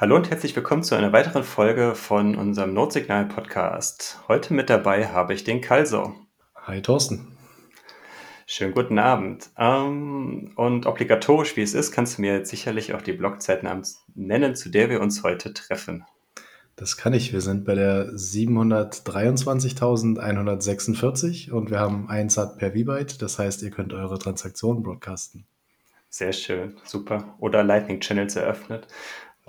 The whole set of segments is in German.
Hallo und herzlich willkommen zu einer weiteren Folge von unserem Notsignal-Podcast. Heute mit dabei habe ich den Kalso. Hi Thorsten. Schönen guten Abend. Ähm, und obligatorisch wie es ist, kannst du mir jetzt sicherlich auch die Blogzeit nennen, zu der wir uns heute treffen. Das kann ich. Wir sind bei der 723.146 und wir haben 1 Sat per V-Byte. Das heißt, ihr könnt eure Transaktionen broadcasten. Sehr schön, super. Oder Lightning Channels eröffnet.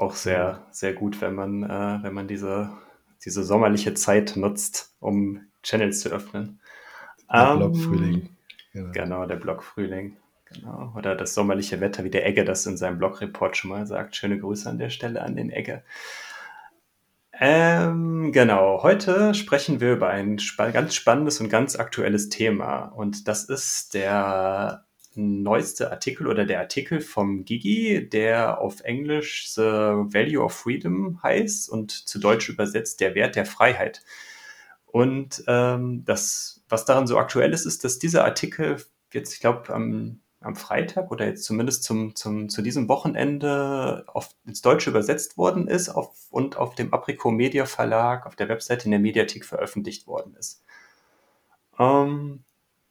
Auch sehr, sehr gut, wenn man, äh, wenn man diese, diese sommerliche Zeit nutzt, um Channels zu öffnen. Der um, Blog-Frühling. Genau. genau, der Blog-Frühling. Genau. Oder das sommerliche Wetter, wie der Egge das in seinem Blog-Report schon mal sagt. Schöne Grüße an der Stelle an den Egge. Ähm, genau, heute sprechen wir über ein spa ganz spannendes und ganz aktuelles Thema. Und das ist der neueste Artikel oder der Artikel vom Gigi, der auf Englisch The Value of Freedom heißt und zu Deutsch übersetzt der Wert der Freiheit. Und ähm, das, was daran so aktuell ist, ist, dass dieser Artikel jetzt, ich glaube, am, am Freitag oder jetzt zumindest zum, zum, zu diesem Wochenende auf, ins Deutsche übersetzt worden ist auf, und auf dem Apricot Media Verlag auf der Webseite in der Mediathek veröffentlicht worden ist. Ähm,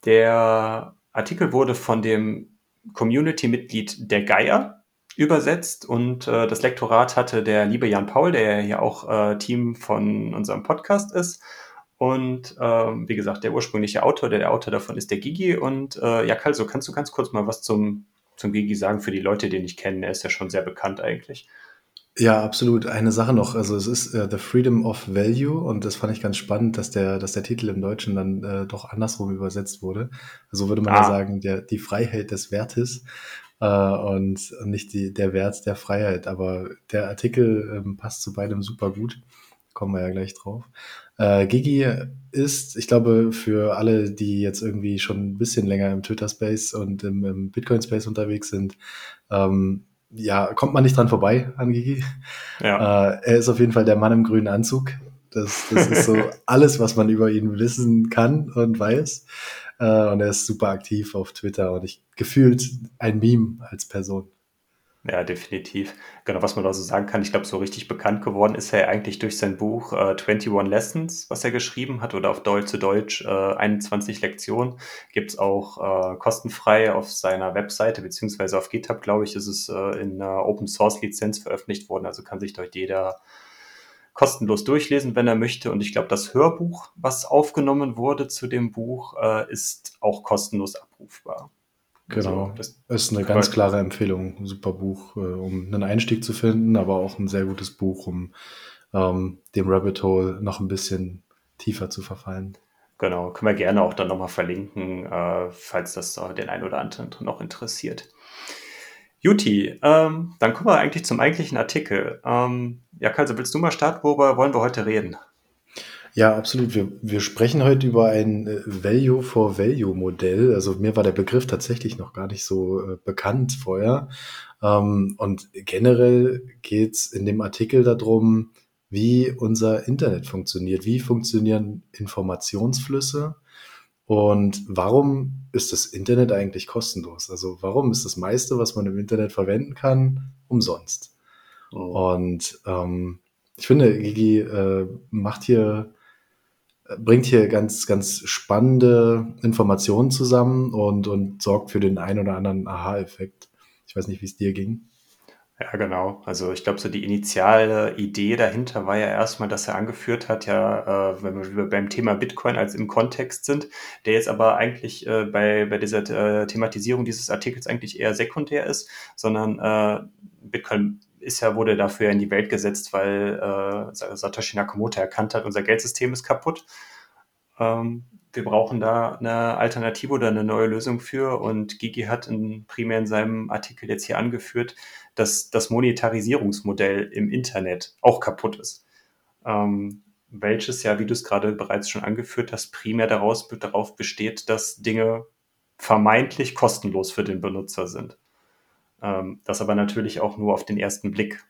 der Artikel wurde von dem Community-Mitglied der Geier übersetzt und äh, das Lektorat hatte der liebe Jan Paul, der ja auch äh, Team von unserem Podcast ist. Und ähm, wie gesagt, der ursprüngliche Autor, der, der Autor davon ist der Gigi. Und äh, ja, Kalso, kannst du ganz kurz mal was zum, zum Gigi sagen für die Leute, die ihn nicht kennen? Er ist ja schon sehr bekannt eigentlich. Ja, absolut. Eine Sache noch. Also es ist äh, The Freedom of Value und das fand ich ganz spannend, dass der, dass der Titel im Deutschen dann äh, doch andersrum übersetzt wurde. Also würde man ah. ja sagen, der, die Freiheit des Wertes äh, und, und nicht die, der Wert der Freiheit. Aber der Artikel ähm, passt zu beidem super gut. Kommen wir ja gleich drauf. Äh, Gigi ist, ich glaube, für alle, die jetzt irgendwie schon ein bisschen länger im Twitter-Space und im, im Bitcoin-Space unterwegs sind, ähm, ja, kommt man nicht dran vorbei an Gigi. Ja. Äh, er ist auf jeden Fall der Mann im grünen Anzug. Das, das ist so alles, was man über ihn wissen kann und weiß. Äh, und er ist super aktiv auf Twitter und ich gefühlt ein Meme als Person. Ja, definitiv. Genau, was man da so sagen kann, ich glaube, so richtig bekannt geworden ist er eigentlich durch sein Buch äh, 21 Lessons, was er geschrieben hat, oder auf Deutsch zu Deutsch äh, 21 Lektionen. Gibt's auch äh, kostenfrei auf seiner Webseite, beziehungsweise auf GitHub, glaube ich, ist es äh, in einer Open Source Lizenz veröffentlicht worden. Also kann sich dort jeder kostenlos durchlesen, wenn er möchte. Und ich glaube, das Hörbuch, was aufgenommen wurde zu dem Buch, äh, ist auch kostenlos abrufbar. Genau, also, das ist eine ganz klare Empfehlung. Ein super Buch, äh, um einen Einstieg zu finden, aber auch ein sehr gutes Buch, um ähm, dem Rabbit Hole noch ein bisschen tiefer zu verfallen. Genau, können wir gerne auch dann nochmal verlinken, äh, falls das den einen oder anderen noch interessiert. Juti, ähm, dann kommen wir eigentlich zum eigentlichen Artikel. Ähm, ja, Kalse, willst du mal starten? Worüber wollen wir heute reden? Ja, absolut. Wir, wir sprechen heute über ein äh, Value for Value Modell. Also mir war der Begriff tatsächlich noch gar nicht so äh, bekannt vorher. Ähm, und generell geht's in dem Artikel darum, wie unser Internet funktioniert. Wie funktionieren Informationsflüsse? Und warum ist das Internet eigentlich kostenlos? Also warum ist das meiste, was man im Internet verwenden kann, umsonst? Oh. Und ähm, ich finde, Gigi äh, macht hier bringt hier ganz, ganz spannende Informationen zusammen und, und sorgt für den einen oder anderen Aha-Effekt. Ich weiß nicht, wie es dir ging. Ja, genau. Also ich glaube, so die initiale Idee dahinter war ja erstmal, dass er angeführt hat, ja, äh, wenn wir beim Thema Bitcoin als im Kontext sind, der jetzt aber eigentlich äh, bei, bei dieser äh, Thematisierung dieses Artikels eigentlich eher sekundär ist, sondern äh, Bitcoin ist ja, wurde dafür in die Welt gesetzt, weil äh, Satoshi Nakamoto erkannt hat, unser Geldsystem ist kaputt. Ähm, wir brauchen da eine Alternative oder eine neue Lösung für. Und Gigi hat in, primär in seinem Artikel jetzt hier angeführt, dass das Monetarisierungsmodell im Internet auch kaputt ist. Ähm, welches ja, wie du es gerade bereits schon angeführt hast, primär daraus, darauf besteht, dass Dinge vermeintlich kostenlos für den Benutzer sind. Ähm, das aber natürlich auch nur auf den ersten Blick.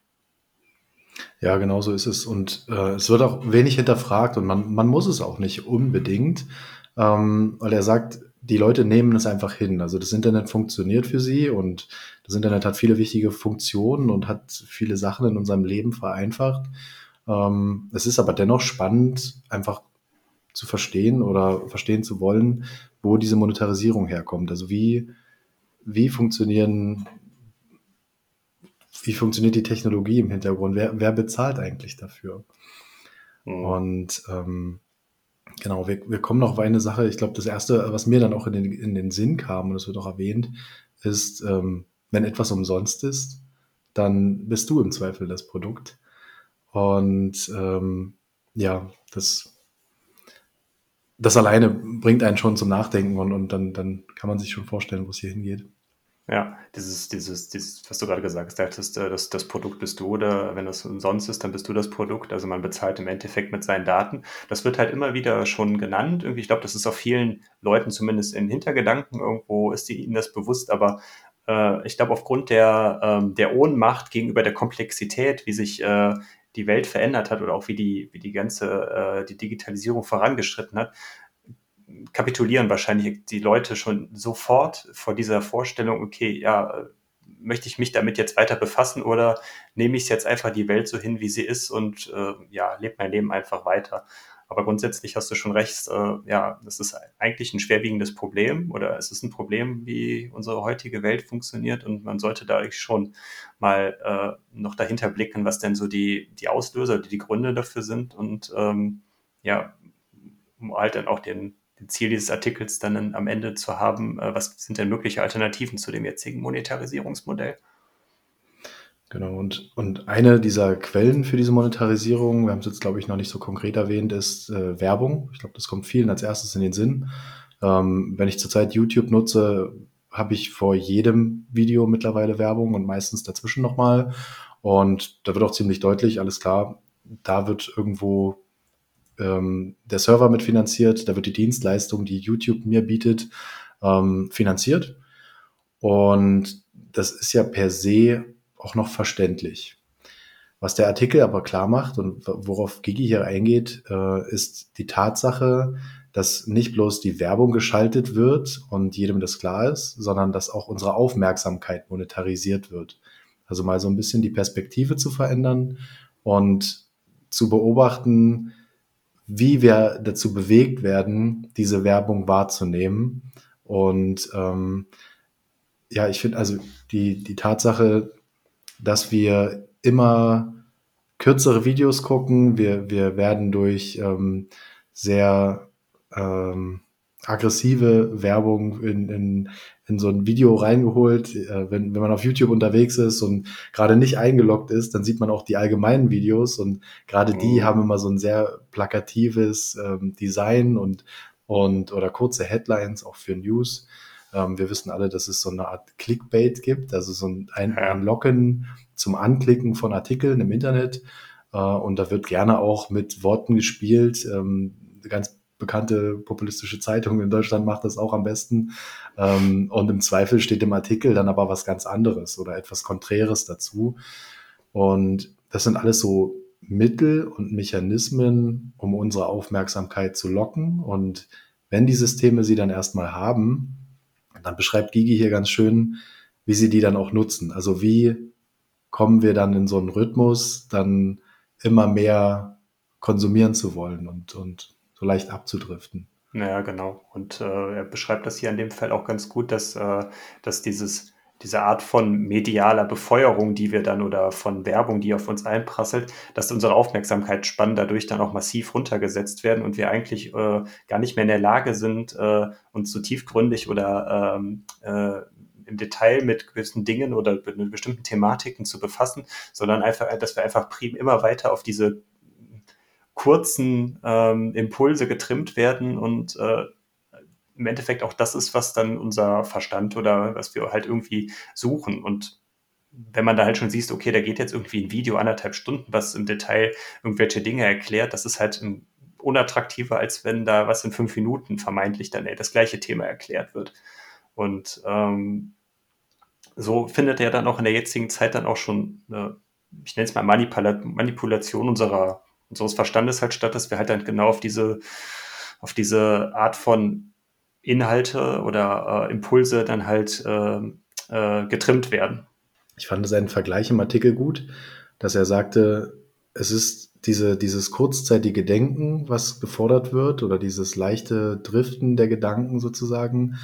Ja, genau so ist es. Und äh, es wird auch wenig hinterfragt und man, man muss es auch nicht unbedingt, ähm, weil er sagt, die Leute nehmen es einfach hin. Also das Internet funktioniert für sie und das Internet hat viele wichtige Funktionen und hat viele Sachen in unserem Leben vereinfacht. Ähm, es ist aber dennoch spannend, einfach zu verstehen oder verstehen zu wollen, wo diese Monetarisierung herkommt. Also wie, wie funktionieren, wie funktioniert die Technologie im Hintergrund? Wer, wer bezahlt eigentlich dafür? Mhm. Und ähm, Genau, wir, wir kommen noch auf eine Sache. Ich glaube, das Erste, was mir dann auch in den, in den Sinn kam, und das wird auch erwähnt, ist, ähm, wenn etwas umsonst ist, dann bist du im Zweifel das Produkt. Und ähm, ja, das, das alleine bringt einen schon zum Nachdenken und, und dann, dann kann man sich schon vorstellen, wo es hier hingeht. Ja, dieses, dieses, dieses, was du gerade gesagt hast, das, das, das Produkt bist du oder wenn das umsonst ist, dann bist du das Produkt. Also man bezahlt im Endeffekt mit seinen Daten. Das wird halt immer wieder schon genannt. Irgendwie, ich glaube, das ist auch vielen Leuten zumindest in Hintergedanken irgendwo ist ihnen das bewusst, aber äh, ich glaube, aufgrund der, ähm, der Ohnmacht gegenüber der Komplexität, wie sich äh, die Welt verändert hat oder auch wie die, wie die ganze äh, die Digitalisierung vorangeschritten hat, kapitulieren wahrscheinlich die Leute schon sofort vor dieser Vorstellung, okay, ja, möchte ich mich damit jetzt weiter befassen oder nehme ich jetzt einfach die Welt so hin, wie sie ist und äh, ja, lebe mein Leben einfach weiter. Aber grundsätzlich hast du schon recht, äh, ja, das ist eigentlich ein schwerwiegendes Problem oder es ist ein Problem, wie unsere heutige Welt funktioniert und man sollte da schon mal äh, noch dahinter blicken, was denn so die, die Auslöser, die, die Gründe dafür sind und ähm, ja, um halt dann auch den, Ziel dieses Artikels dann am Ende zu haben, äh, was sind denn mögliche Alternativen zu dem jetzigen Monetarisierungsmodell? Genau, und, und eine dieser Quellen für diese Monetarisierung, wir haben es jetzt, glaube ich, noch nicht so konkret erwähnt, ist äh, Werbung. Ich glaube, das kommt vielen als erstes in den Sinn. Ähm, wenn ich zurzeit YouTube nutze, habe ich vor jedem Video mittlerweile Werbung und meistens dazwischen nochmal. Und da wird auch ziemlich deutlich, alles klar, da wird irgendwo ähm, der Server mitfinanziert, da wird die Dienstleistung, die YouTube mir bietet, ähm, finanziert. Und das ist ja per se auch noch verständlich. Was der Artikel aber klar macht und worauf Gigi hier eingeht, äh, ist die Tatsache, dass nicht bloß die Werbung geschaltet wird und jedem das klar ist, sondern dass auch unsere Aufmerksamkeit monetarisiert wird. Also mal so ein bisschen die Perspektive zu verändern und zu beobachten, wie wir dazu bewegt werden, diese Werbung wahrzunehmen. Und ähm, ja, ich finde also die, die Tatsache, dass wir immer kürzere Videos gucken, wir, wir werden durch ähm, sehr ähm, aggressive Werbung in, in, in so ein Video reingeholt. Äh, wenn, wenn man auf YouTube unterwegs ist und gerade nicht eingeloggt ist, dann sieht man auch die allgemeinen Videos und gerade die mhm. haben immer so ein sehr plakatives ähm, Design und, und oder kurze Headlines auch für News. Ähm, wir wissen alle, dass es so eine Art Clickbait gibt, also so ein, ein, ein Locken zum Anklicken von Artikeln im Internet. Äh, und da wird gerne auch mit Worten gespielt. Ähm, ganz bekannte populistische Zeitung in Deutschland macht das auch am besten. Ähm, und im Zweifel steht im Artikel dann aber was ganz anderes oder etwas Konträres dazu. Und das sind alles so Mittel und Mechanismen, um unsere Aufmerksamkeit zu locken. Und wenn die Systeme sie dann erstmal haben, dann beschreibt Gigi hier ganz schön, wie sie die dann auch nutzen. Also wie kommen wir dann in so einen Rhythmus, dann immer mehr konsumieren zu wollen und, und so leicht abzudriften. Ja, genau. Und äh, er beschreibt das hier in dem Fall auch ganz gut, dass, äh, dass dieses, diese Art von medialer Befeuerung, die wir dann oder von Werbung, die auf uns einprasselt, dass unsere Aufmerksamkeitsspannen dadurch dann auch massiv runtergesetzt werden und wir eigentlich äh, gar nicht mehr in der Lage sind, äh, uns so tiefgründig oder ähm, äh, im Detail mit gewissen Dingen oder mit bestimmten Thematiken zu befassen, sondern einfach, dass wir einfach prim immer weiter auf diese kurzen ähm, Impulse getrimmt werden und äh, im Endeffekt auch das ist, was dann unser Verstand oder was wir halt irgendwie suchen. Und wenn man da halt schon sieht, okay, da geht jetzt irgendwie ein Video anderthalb Stunden, was im Detail irgendwelche Dinge erklärt, das ist halt unattraktiver, als wenn da was in fünf Minuten vermeintlich dann ey, das gleiche Thema erklärt wird. Und ähm, so findet er dann auch in der jetzigen Zeit dann auch schon, eine, ich nenne es mal Manipula Manipulation unserer unseres Verstandes halt statt, dass wir halt dann genau auf diese, auf diese Art von Inhalte oder äh, Impulse dann halt äh, äh, getrimmt werden. Ich fand seinen Vergleich im Artikel gut, dass er sagte, es ist diese, dieses kurzzeitige Denken, was gefordert wird, oder dieses leichte Driften der Gedanken sozusagen,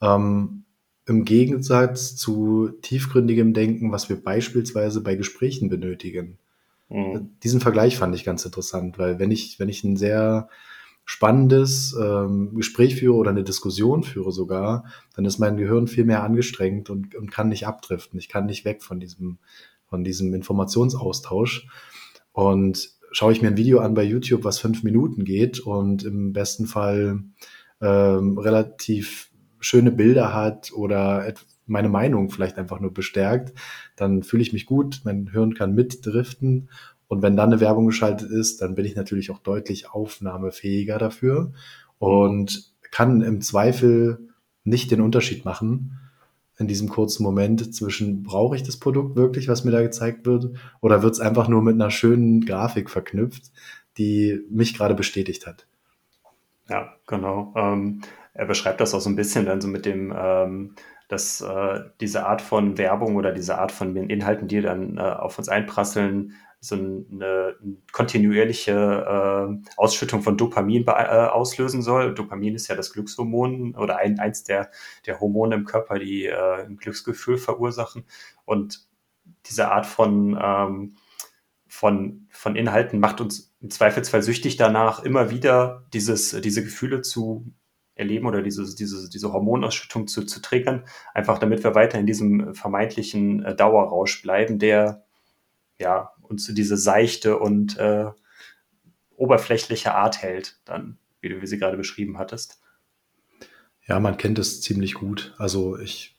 ähm, im Gegensatz zu tiefgründigem Denken, was wir beispielsweise bei Gesprächen benötigen. Mhm. Diesen Vergleich fand ich ganz interessant, weil wenn ich, wenn ich ein sehr spannendes ähm, Gespräch führe oder eine Diskussion führe sogar, dann ist mein Gehirn viel mehr angestrengt und, und kann nicht abdriften. Ich kann nicht weg von diesem, von diesem Informationsaustausch. Und schaue ich mir ein Video an bei YouTube, was fünf Minuten geht und im besten Fall ähm, relativ schöne Bilder hat oder meine Meinung vielleicht einfach nur bestärkt, dann fühle ich mich gut, mein Hirn kann mitdriften und wenn dann eine Werbung geschaltet ist, dann bin ich natürlich auch deutlich aufnahmefähiger dafür und kann im Zweifel nicht den Unterschied machen in diesem kurzen Moment zwischen, brauche ich das Produkt wirklich, was mir da gezeigt wird, oder wird es einfach nur mit einer schönen Grafik verknüpft, die mich gerade bestätigt hat. Ja, genau. Ähm, er beschreibt das auch so ein bisschen dann so mit dem, ähm, dass äh, diese Art von Werbung oder diese Art von Inhalten, die dann äh, auf uns einprasseln, so eine kontinuierliche äh, Ausschüttung von Dopamin äh, auslösen soll. Dopamin ist ja das Glückshormon oder ein, eins der, der Hormone im Körper, die äh, ein Glücksgefühl verursachen. Und diese Art von, ähm, von, von Inhalten macht uns im Zweifelsfall süchtig danach, immer wieder dieses, diese Gefühle zu erleben oder diese, diese, diese Hormonausschüttung zu, zu triggern, einfach damit wir weiter in diesem vermeintlichen äh, Dauerrausch bleiben, der ja uns diese seichte und äh, oberflächliche Art hält, dann, wie du wie sie gerade beschrieben hattest. Ja, man kennt es ziemlich gut. Also ich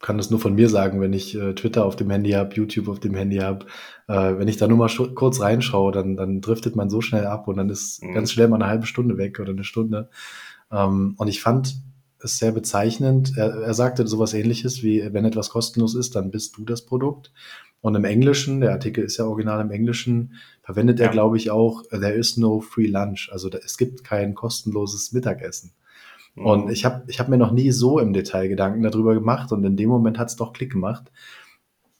kann das nur von mir sagen, wenn ich äh, Twitter auf dem Handy habe, YouTube auf dem Handy habe, äh, wenn ich da nur mal kurz reinschaue, dann, dann driftet man so schnell ab und dann ist mhm. ganz schnell mal eine halbe Stunde weg oder eine Stunde. Ähm, und ich fand es sehr bezeichnend. Er, er sagte sowas ähnliches wie, wenn etwas kostenlos ist, dann bist du das Produkt. Und im Englischen, der Artikel ist ja original im Englischen, verwendet er, glaube ich, auch, there is no free lunch. Also da, es gibt kein kostenloses Mittagessen. Mhm. Und ich habe ich hab mir noch nie so im Detail Gedanken darüber gemacht und in dem Moment hat es doch Klick gemacht.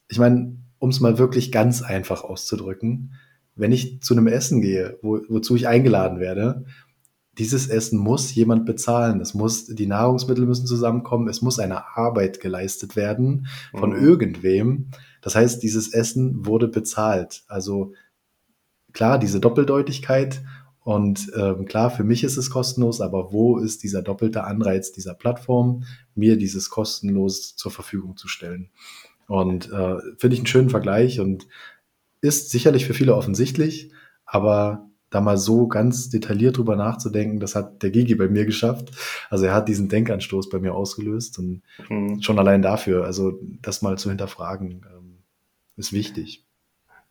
Ich meine, um es mal wirklich ganz einfach auszudrücken, wenn ich zu einem Essen gehe, wo, wozu ich eingeladen werde dieses Essen muss jemand bezahlen. Es muss, die Nahrungsmittel müssen zusammenkommen. Es muss eine Arbeit geleistet werden von mhm. irgendwem. Das heißt, dieses Essen wurde bezahlt. Also klar, diese Doppeldeutigkeit und ähm, klar, für mich ist es kostenlos, aber wo ist dieser doppelte Anreiz dieser Plattform, mir dieses kostenlos zur Verfügung zu stellen? Und äh, finde ich einen schönen Vergleich und ist sicherlich für viele offensichtlich, aber da mal so ganz detailliert drüber nachzudenken, das hat der Gigi bei mir geschafft. Also er hat diesen Denkanstoß bei mir ausgelöst und mhm. schon allein dafür, also das mal zu hinterfragen, ähm, ist wichtig.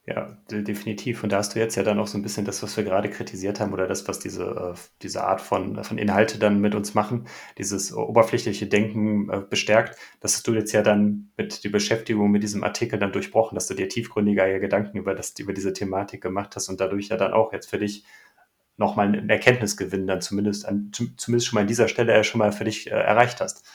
Ja, definitiv. Und da hast du jetzt ja dann auch so ein bisschen das, was wir gerade kritisiert haben, oder das, was diese, äh, diese Art von, von Inhalte dann mit uns machen, dieses oberflächliche Denken äh, bestärkt. Das hast du jetzt ja dann mit der Beschäftigung mit diesem Artikel dann durchbrochen, dass du dir tiefgründiger Gedanken über, das, über diese Thematik gemacht hast und dadurch ja dann auch jetzt für dich nochmal einen Erkenntnisgewinn dann zumindest, an, zumindest schon mal an dieser Stelle schon mal für dich äh, erreicht hast.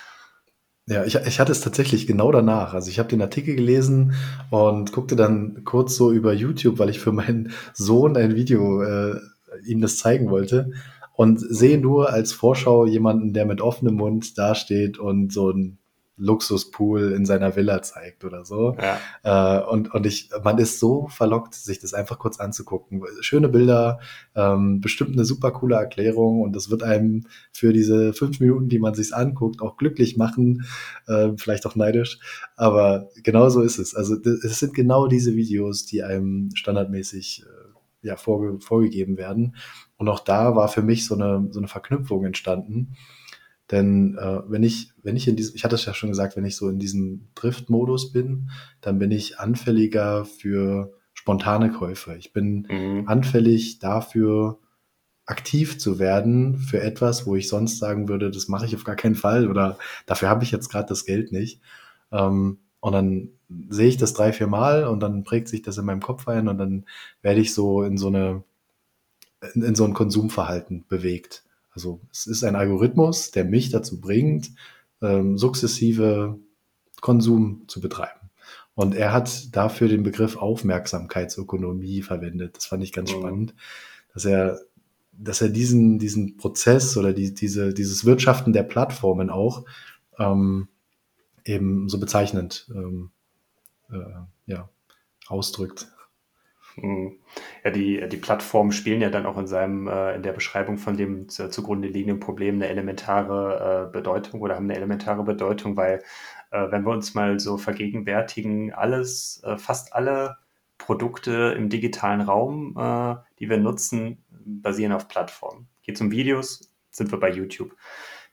Ja, ich, ich hatte es tatsächlich genau danach. Also ich habe den Artikel gelesen und guckte dann kurz so über YouTube, weil ich für meinen Sohn ein Video äh, ihm das zeigen wollte und sehe nur als Vorschau jemanden, der mit offenem Mund dasteht und so ein Luxuspool in seiner Villa zeigt oder so. Ja. Äh, und, und ich, man ist so verlockt, sich das einfach kurz anzugucken. Schöne Bilder, ähm, bestimmt eine super coole Erklärung und das wird einem für diese fünf Minuten, die man sich anguckt, auch glücklich machen, äh, vielleicht auch neidisch. Aber genau so ist es. Also es sind genau diese Videos, die einem standardmäßig äh, ja, vorge vorgegeben werden. Und auch da war für mich so eine, so eine Verknüpfung entstanden denn äh, wenn ich, wenn ich in diesem, ich hatte es ja schon gesagt, wenn ich so in diesem Drift-Modus bin, dann bin ich anfälliger für spontane Käufe. Ich bin mhm. anfällig dafür, aktiv zu werden für etwas, wo ich sonst sagen würde, das mache ich auf gar keinen Fall oder dafür habe ich jetzt gerade das Geld nicht. Ähm, und dann sehe ich das drei, vier Mal und dann prägt sich das in meinem Kopf ein und dann werde ich so in so eine, in, in so ein Konsumverhalten bewegt. Also es ist ein Algorithmus, der mich dazu bringt, ähm, sukzessive Konsum zu betreiben. Und er hat dafür den Begriff Aufmerksamkeitsökonomie verwendet. Das fand ich ganz mhm. spannend, dass er, dass er diesen, diesen Prozess oder die, diese, dieses Wirtschaften der Plattformen auch ähm, eben so bezeichnend ähm, äh, ja, ausdrückt. Hm. Ja, die, die Plattformen spielen ja dann auch in seinem, äh, in der Beschreibung von dem zugrunde liegenden Problem eine elementare äh, Bedeutung oder haben eine elementare Bedeutung, weil äh, wenn wir uns mal so vergegenwärtigen, alles, äh, fast alle Produkte im digitalen Raum, äh, die wir nutzen, basieren auf Plattformen. Geht es um Videos, sind wir bei YouTube.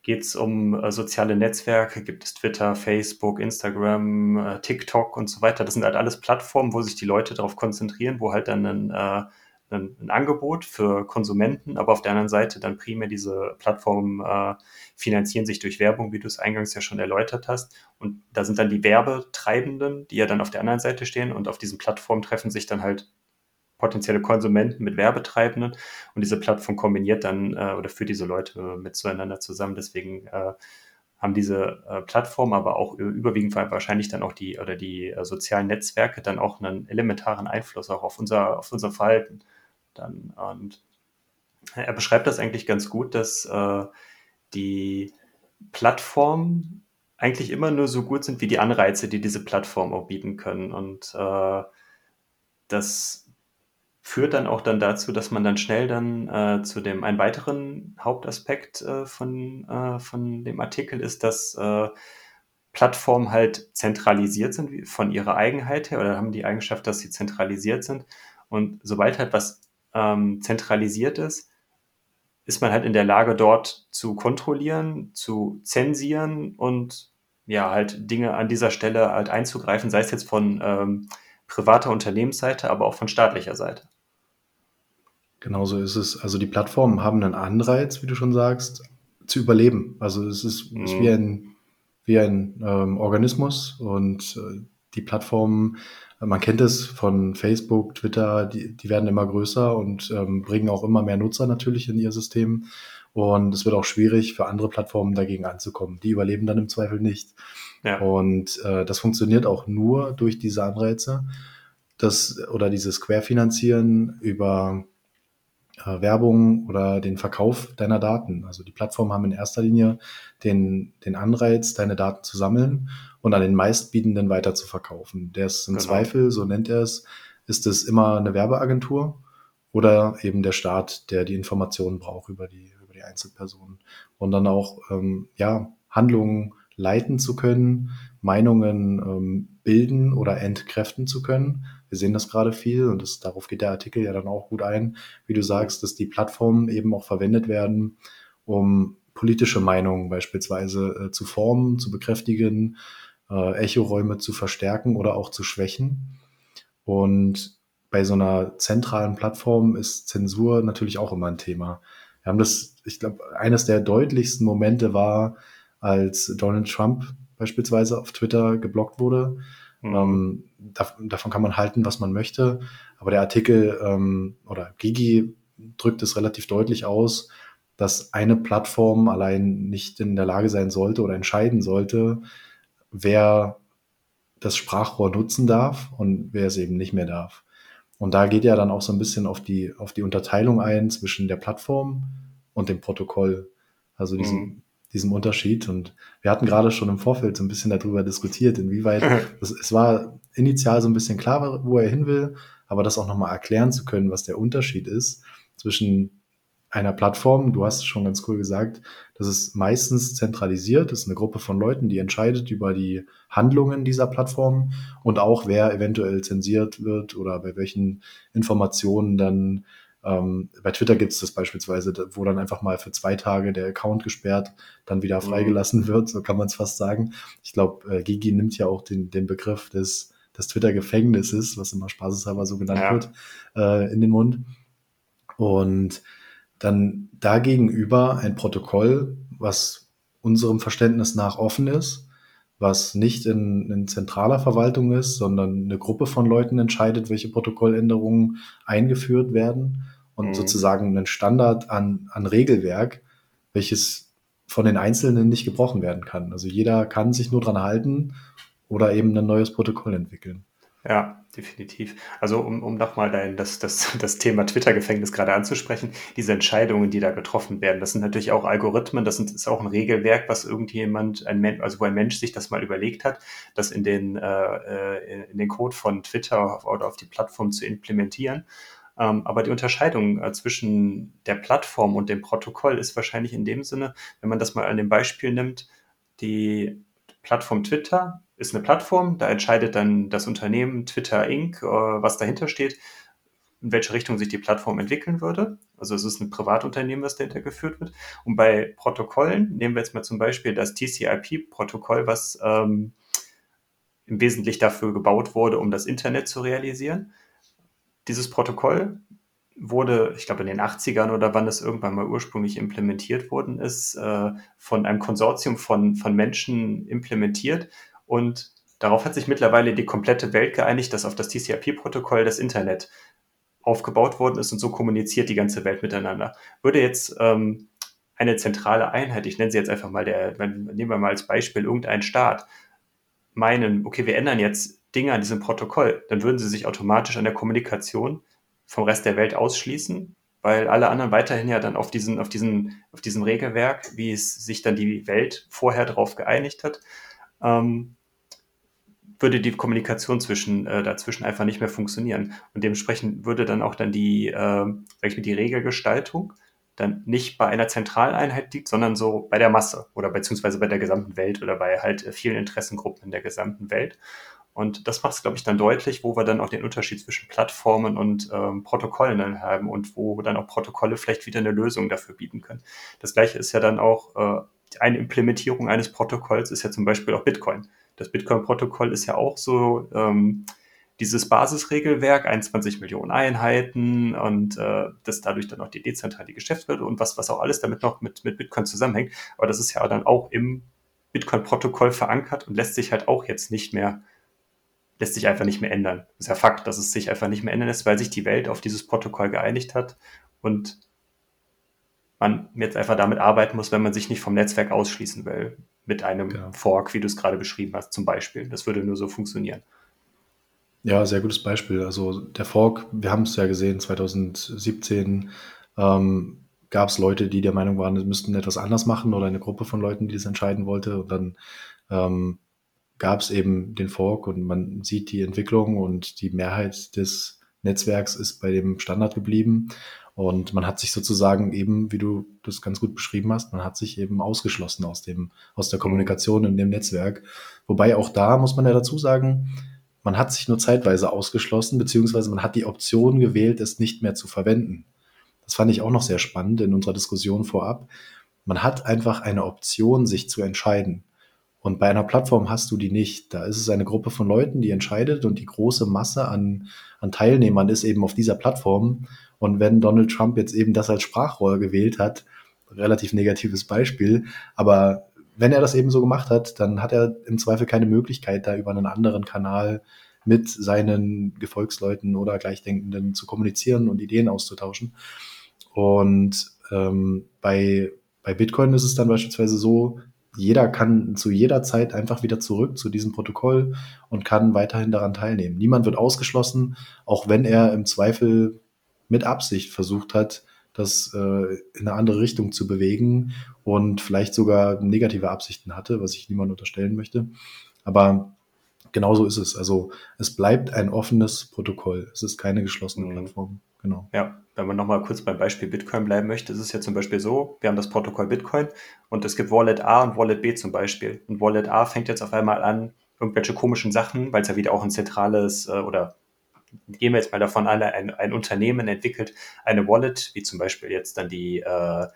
Geht es um äh, soziale Netzwerke, gibt es Twitter, Facebook, Instagram, äh, TikTok und so weiter. Das sind halt alles Plattformen, wo sich die Leute darauf konzentrieren, wo halt dann ein, äh, ein, ein, Angebot für Konsumenten, aber auf der anderen Seite dann primär diese Plattformen äh, finanzieren sich durch Werbung, wie du es eingangs ja schon erläutert hast. Und da sind dann die Werbetreibenden, die ja dann auf der anderen Seite stehen und auf diesen Plattformen treffen sich dann halt potenzielle Konsumenten mit Werbetreibenden und diese Plattform kombiniert dann äh, oder führt diese Leute mit zueinander zusammen. Deswegen äh, haben diese äh, Plattformen, aber auch überwiegend wahrscheinlich dann auch die oder die äh, sozialen Netzwerke dann auch einen elementaren Einfluss auch auf unser, auf unser Verhalten. Dann, und er beschreibt das eigentlich ganz gut, dass äh, die Plattformen eigentlich immer nur so gut sind wie die Anreize, die diese Plattformen auch bieten können. Und äh, das führt dann auch dann dazu, dass man dann schnell dann äh, zu dem, einen weiteren Hauptaspekt äh, von, äh, von dem Artikel ist, dass äh, Plattformen halt zentralisiert sind von ihrer Eigenheit her oder haben die Eigenschaft, dass sie zentralisiert sind. Und sobald halt was ähm, zentralisiert ist, ist man halt in der Lage, dort zu kontrollieren, zu zensieren und ja, halt Dinge an dieser Stelle halt einzugreifen, sei es jetzt von ähm, privater Unternehmensseite, aber auch von staatlicher Seite. Genauso ist es. Also die Plattformen haben einen Anreiz, wie du schon sagst, zu überleben. Also es ist, mhm. ist wie ein, wie ein ähm, Organismus und äh, die Plattformen, man kennt es von Facebook, Twitter, die, die werden immer größer und ähm, bringen auch immer mehr Nutzer natürlich in ihr System. Und es wird auch schwierig für andere Plattformen dagegen anzukommen. Die überleben dann im Zweifel nicht. Ja. Und äh, das funktioniert auch nur durch diese Anreize. Das, oder dieses Querfinanzieren über äh, Werbung oder den Verkauf deiner Daten. Also die Plattformen haben in erster Linie den, den Anreiz, deine Daten zu sammeln und an den meistbietenden weiter zu verkaufen. Der ist im genau. Zweifel, so nennt er es, ist es immer eine Werbeagentur oder eben der Staat, der die Informationen braucht über die, über die Einzelpersonen. Und dann auch ähm, ja, Handlungen leiten zu können, Meinungen ähm, bilden oder entkräften zu können. Wir sehen das gerade viel und das, darauf geht der Artikel ja dann auch gut ein, wie du sagst, dass die Plattformen eben auch verwendet werden, um politische Meinungen beispielsweise äh, zu formen, zu bekräftigen, äh, Echoräume zu verstärken oder auch zu schwächen. Und bei so einer zentralen Plattform ist Zensur natürlich auch immer ein Thema. Wir haben das, ich glaube, eines der deutlichsten Momente war, als Donald Trump beispielsweise auf Twitter geblockt wurde. Mhm. Ähm, da, davon kann man halten, was man möchte. Aber der Artikel ähm, oder Gigi drückt es relativ deutlich aus, dass eine Plattform allein nicht in der Lage sein sollte oder entscheiden sollte, wer das Sprachrohr nutzen darf und wer es eben nicht mehr darf. Und da geht ja dann auch so ein bisschen auf die, auf die Unterteilung ein zwischen der Plattform und dem Protokoll. Also diesen, mhm diesem Unterschied. Und wir hatten gerade schon im Vorfeld so ein bisschen darüber diskutiert, inwieweit das, es war initial so ein bisschen klar, wo er hin will, aber das auch nochmal erklären zu können, was der Unterschied ist zwischen einer Plattform, du hast es schon ganz cool gesagt, das ist meistens zentralisiert, das ist eine Gruppe von Leuten, die entscheidet über die Handlungen dieser Plattform und auch wer eventuell zensiert wird oder bei welchen Informationen dann ähm, bei Twitter gibt es das beispielsweise, wo dann einfach mal für zwei Tage der Account gesperrt, dann wieder mhm. freigelassen wird, so kann man es fast sagen. Ich glaube, äh, Gigi nimmt ja auch den, den Begriff des, des Twitter-Gefängnisses, was immer spaßeshalber so genannt ja. wird, äh, in den Mund. Und dann dagegenüber ein Protokoll, was unserem Verständnis nach offen ist, was nicht in, in zentraler Verwaltung ist, sondern eine Gruppe von Leuten entscheidet, welche Protokolländerungen eingeführt werden und mhm. sozusagen einen Standard an, an Regelwerk welches von den Einzelnen nicht gebrochen werden kann. Also jeder kann sich nur dran halten oder eben ein neues Protokoll entwickeln. Ja, definitiv. Also um, um nochmal dein, das, das, das Thema Twitter-Gefängnis gerade anzusprechen, diese Entscheidungen, die da getroffen werden, das sind natürlich auch Algorithmen, das sind, ist auch ein Regelwerk, was irgendjemand, ein Mensch, also wo ein Mensch sich das mal überlegt hat, das in den, äh, äh in den Code von Twitter oder auf die Plattform zu implementieren. Ähm, aber die Unterscheidung äh, zwischen der Plattform und dem Protokoll ist wahrscheinlich in dem Sinne, wenn man das mal an dem Beispiel nimmt, die Plattform Twitter ist eine Plattform, da entscheidet dann das Unternehmen Twitter Inc., äh, was dahinter steht, in welche Richtung sich die Plattform entwickeln würde. Also es ist ein Privatunternehmen, was dahinter geführt wird. Und bei Protokollen nehmen wir jetzt mal zum Beispiel das TCP-Protokoll, was ähm, im Wesentlichen dafür gebaut wurde, um das Internet zu realisieren. Dieses Protokoll wurde, ich glaube in den 80ern oder wann es irgendwann mal ursprünglich implementiert worden ist, äh, von einem Konsortium von, von Menschen implementiert und darauf hat sich mittlerweile die komplette Welt geeinigt, dass auf das TCP-Protokoll das Internet aufgebaut worden ist und so kommuniziert die ganze Welt miteinander. Würde jetzt ähm, eine zentrale Einheit, ich nenne sie jetzt einfach mal der, nehmen wir mal als Beispiel irgendeinen Staat, meinen, okay, wir ändern jetzt Dinge an diesem Protokoll, dann würden sie sich automatisch an der Kommunikation vom Rest der Welt ausschließen, weil alle anderen weiterhin ja dann auf diesen, auf diesen, auf diesem Regelwerk, wie es sich dann die Welt vorher darauf geeinigt hat, ähm, würde die Kommunikation zwischen, äh, dazwischen einfach nicht mehr funktionieren. Und dementsprechend würde dann auch dann die, äh, sag ich mal, die Regelgestaltung dann nicht bei einer Zentraleinheit liegt, sondern so bei der Masse oder beziehungsweise bei der gesamten Welt oder bei halt äh, vielen Interessengruppen in der gesamten Welt. Und das macht es, glaube ich, dann deutlich, wo wir dann auch den Unterschied zwischen Plattformen und ähm, Protokollen dann haben und wo dann auch Protokolle vielleicht wieder eine Lösung dafür bieten können. Das gleiche ist ja dann auch äh, eine Implementierung eines Protokolls ist ja zum Beispiel auch Bitcoin. Das Bitcoin-Protokoll ist ja auch so ähm, dieses Basisregelwerk, 21 Millionen Einheiten und äh, das dadurch dann auch die dezentrale Geschäftswelt und was, was auch alles damit noch mit, mit Bitcoin zusammenhängt. Aber das ist ja dann auch im Bitcoin-Protokoll verankert und lässt sich halt auch jetzt nicht mehr, lässt sich einfach nicht mehr ändern. Das ist ja Fakt, dass es sich einfach nicht mehr ändern lässt, weil sich die Welt auf dieses Protokoll geeinigt hat und man jetzt einfach damit arbeiten muss, wenn man sich nicht vom Netzwerk ausschließen will. Mit einem genau. Fork, wie du es gerade beschrieben hast, zum Beispiel. Das würde nur so funktionieren. Ja, sehr gutes Beispiel. Also der Fork, wir haben es ja gesehen, 2017 ähm, gab es Leute, die der Meinung waren, sie müssten etwas anders machen oder eine Gruppe von Leuten, die das entscheiden wollte. Und dann ähm, gab es eben den Fork und man sieht die Entwicklung und die Mehrheit des Netzwerks ist bei dem Standard geblieben. Und man hat sich sozusagen eben, wie du das ganz gut beschrieben hast, man hat sich eben ausgeschlossen aus dem, aus der Kommunikation in dem Netzwerk. Wobei auch da muss man ja dazu sagen, man hat sich nur zeitweise ausgeschlossen, beziehungsweise man hat die Option gewählt, es nicht mehr zu verwenden. Das fand ich auch noch sehr spannend in unserer Diskussion vorab. Man hat einfach eine Option, sich zu entscheiden. Und bei einer Plattform hast du die nicht. Da ist es eine Gruppe von Leuten, die entscheidet und die große Masse an, an Teilnehmern ist eben auf dieser Plattform. Und wenn Donald Trump jetzt eben das als Sprachrohr gewählt hat, relativ negatives Beispiel, aber wenn er das eben so gemacht hat, dann hat er im Zweifel keine Möglichkeit, da über einen anderen Kanal mit seinen Gefolgsleuten oder Gleichdenkenden zu kommunizieren und Ideen auszutauschen. Und ähm, bei, bei Bitcoin ist es dann beispielsweise so, jeder kann zu jeder Zeit einfach wieder zurück zu diesem Protokoll und kann weiterhin daran teilnehmen. Niemand wird ausgeschlossen, auch wenn er im Zweifel mit Absicht versucht hat, das äh, in eine andere Richtung zu bewegen und vielleicht sogar negative Absichten hatte, was ich niemand unterstellen möchte. Aber genauso ist es. Also es bleibt ein offenes Protokoll. Es ist keine geschlossene mhm. Plattform. Genau. Ja, wenn man nochmal kurz beim Beispiel Bitcoin bleiben möchte, ist es ja zum Beispiel so, wir haben das Protokoll Bitcoin und es gibt Wallet A und Wallet B zum Beispiel. Und Wallet A fängt jetzt auf einmal an, irgendwelche komischen Sachen, weil es ja wieder auch ein zentrales äh, oder gehen wir jetzt mal davon an, ein, ein Unternehmen entwickelt eine Wallet, wie zum Beispiel jetzt dann die äh,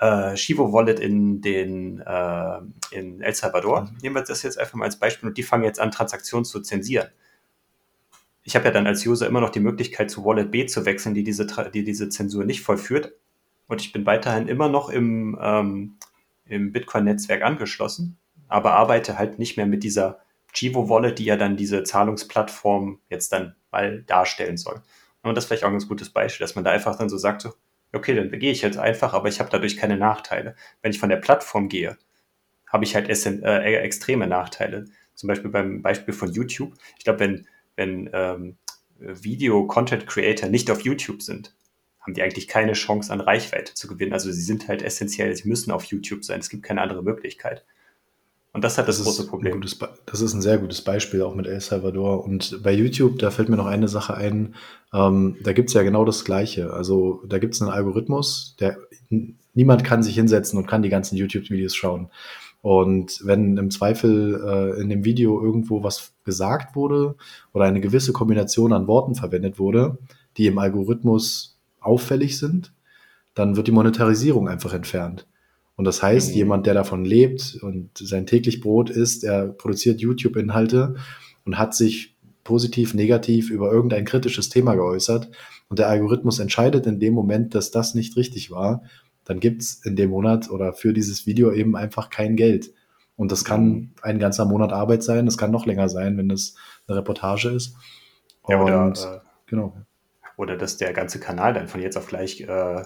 äh, Shivo Wallet in den äh, in El Salvador. Mhm. Nehmen wir das jetzt einfach mal als Beispiel und die fangen jetzt an, Transaktionen zu zensieren. Ich habe ja dann als User immer noch die Möglichkeit, zu Wallet B zu wechseln, die diese, die diese Zensur nicht vollführt. Und ich bin weiterhin immer noch im, ähm, im Bitcoin-Netzwerk angeschlossen, aber arbeite halt nicht mehr mit dieser Chivo Wallet, die ja dann diese Zahlungsplattform jetzt dann mal darstellen soll. Und das ist vielleicht auch ein ganz gutes Beispiel, dass man da einfach dann so sagt, so, okay, dann gehe ich jetzt einfach, aber ich habe dadurch keine Nachteile. Wenn ich von der Plattform gehe, habe ich halt äh, extreme Nachteile. Zum Beispiel beim Beispiel von YouTube. Ich glaube, wenn, wenn ähm, Video-Content-Creator nicht auf YouTube sind, haben die eigentlich keine Chance an Reichweite zu gewinnen. Also sie sind halt essentiell, sie müssen auf YouTube sein. Es gibt keine andere Möglichkeit. Und das hat das, das große Problem. das ist ein sehr gutes Beispiel, auch mit El Salvador. Und bei YouTube, da fällt mir noch eine Sache ein, ähm, da gibt es ja genau das Gleiche. Also da gibt es einen Algorithmus, der niemand kann sich hinsetzen und kann die ganzen YouTube-Videos schauen. Und wenn im Zweifel äh, in dem Video irgendwo was gesagt wurde oder eine gewisse Kombination an Worten verwendet wurde, die im Algorithmus auffällig sind, dann wird die Monetarisierung einfach entfernt. Und das heißt, mhm. jemand, der davon lebt und sein täglich Brot isst, er produziert YouTube-Inhalte und hat sich positiv, negativ über irgendein kritisches Thema geäußert und der Algorithmus entscheidet in dem Moment, dass das nicht richtig war, dann gibt's in dem Monat oder für dieses Video eben einfach kein Geld. Und das kann mhm. ein ganzer Monat Arbeit sein, das kann noch länger sein, wenn das eine Reportage ist. Ja, oder, und, äh, genau. oder dass der ganze Kanal dann von jetzt auf gleich äh,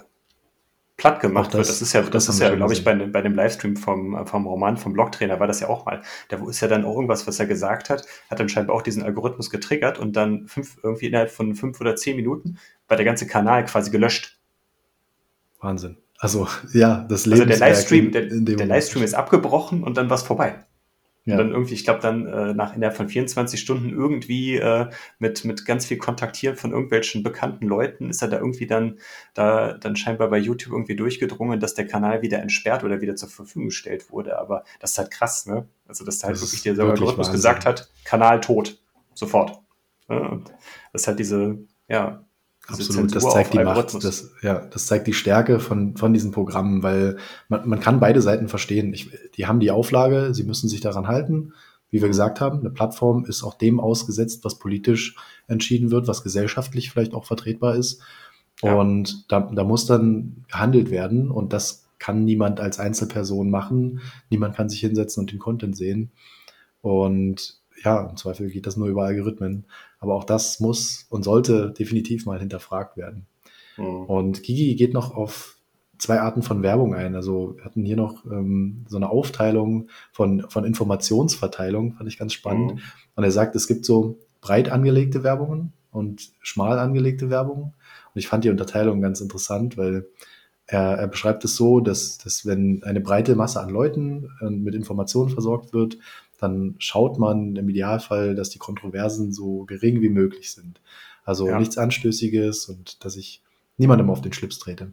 platt gemacht das, wird. Das ist ja, das, das ist ja, glaube ich, bei, bei dem Livestream vom, vom Roman vom Blogtrainer war das ja auch mal. Da ist ja dann auch irgendwas, was er gesagt hat, hat dann scheinbar auch diesen Algorithmus getriggert und dann fünf, irgendwie innerhalb von fünf oder zehn Minuten war der ganze Kanal quasi gelöscht. Wahnsinn. Also, ja, das Leben. Also der Livestream, der, der Livestream ist abgebrochen und dann war es vorbei. Ja. Und dann irgendwie, ich glaube, dann äh, nach innerhalb von 24 Stunden irgendwie äh, mit, mit ganz viel Kontaktieren von irgendwelchen bekannten Leuten ist er da irgendwie dann, da dann scheinbar bei YouTube irgendwie durchgedrungen, dass der Kanal wieder entsperrt oder wieder zur Verfügung gestellt wurde. Aber das ist halt krass, ne? Also, dass da halt das wirklich der Algorithmus gesagt hat, Kanal tot. Sofort. Ja, das ist halt diese, ja, Absolut, das zeigt die Macht, das, ja, das zeigt die Stärke von, von diesen Programmen, weil man, man kann beide Seiten verstehen. Ich, die haben die Auflage, sie müssen sich daran halten. Wie wir gesagt haben, eine Plattform ist auch dem ausgesetzt, was politisch entschieden wird, was gesellschaftlich vielleicht auch vertretbar ist. Ja. Und da, da muss dann gehandelt werden und das kann niemand als Einzelperson machen. Niemand kann sich hinsetzen und den Content sehen. Und ja, im Zweifel geht das nur über Algorithmen. Aber auch das muss und sollte definitiv mal hinterfragt werden. Mhm. Und Gigi geht noch auf zwei Arten von Werbung ein. Also wir hatten hier noch ähm, so eine Aufteilung von, von Informationsverteilung, fand ich ganz spannend. Mhm. Und er sagt, es gibt so breit angelegte Werbungen und schmal angelegte Werbungen. Und ich fand die Unterteilung ganz interessant, weil er, er beschreibt es so, dass, dass wenn eine breite Masse an Leuten äh, mit Informationen versorgt wird, dann schaut man im Idealfall, dass die Kontroversen so gering wie möglich sind. Also ja. nichts Anstößiges und dass ich niemandem auf den Schlips trete.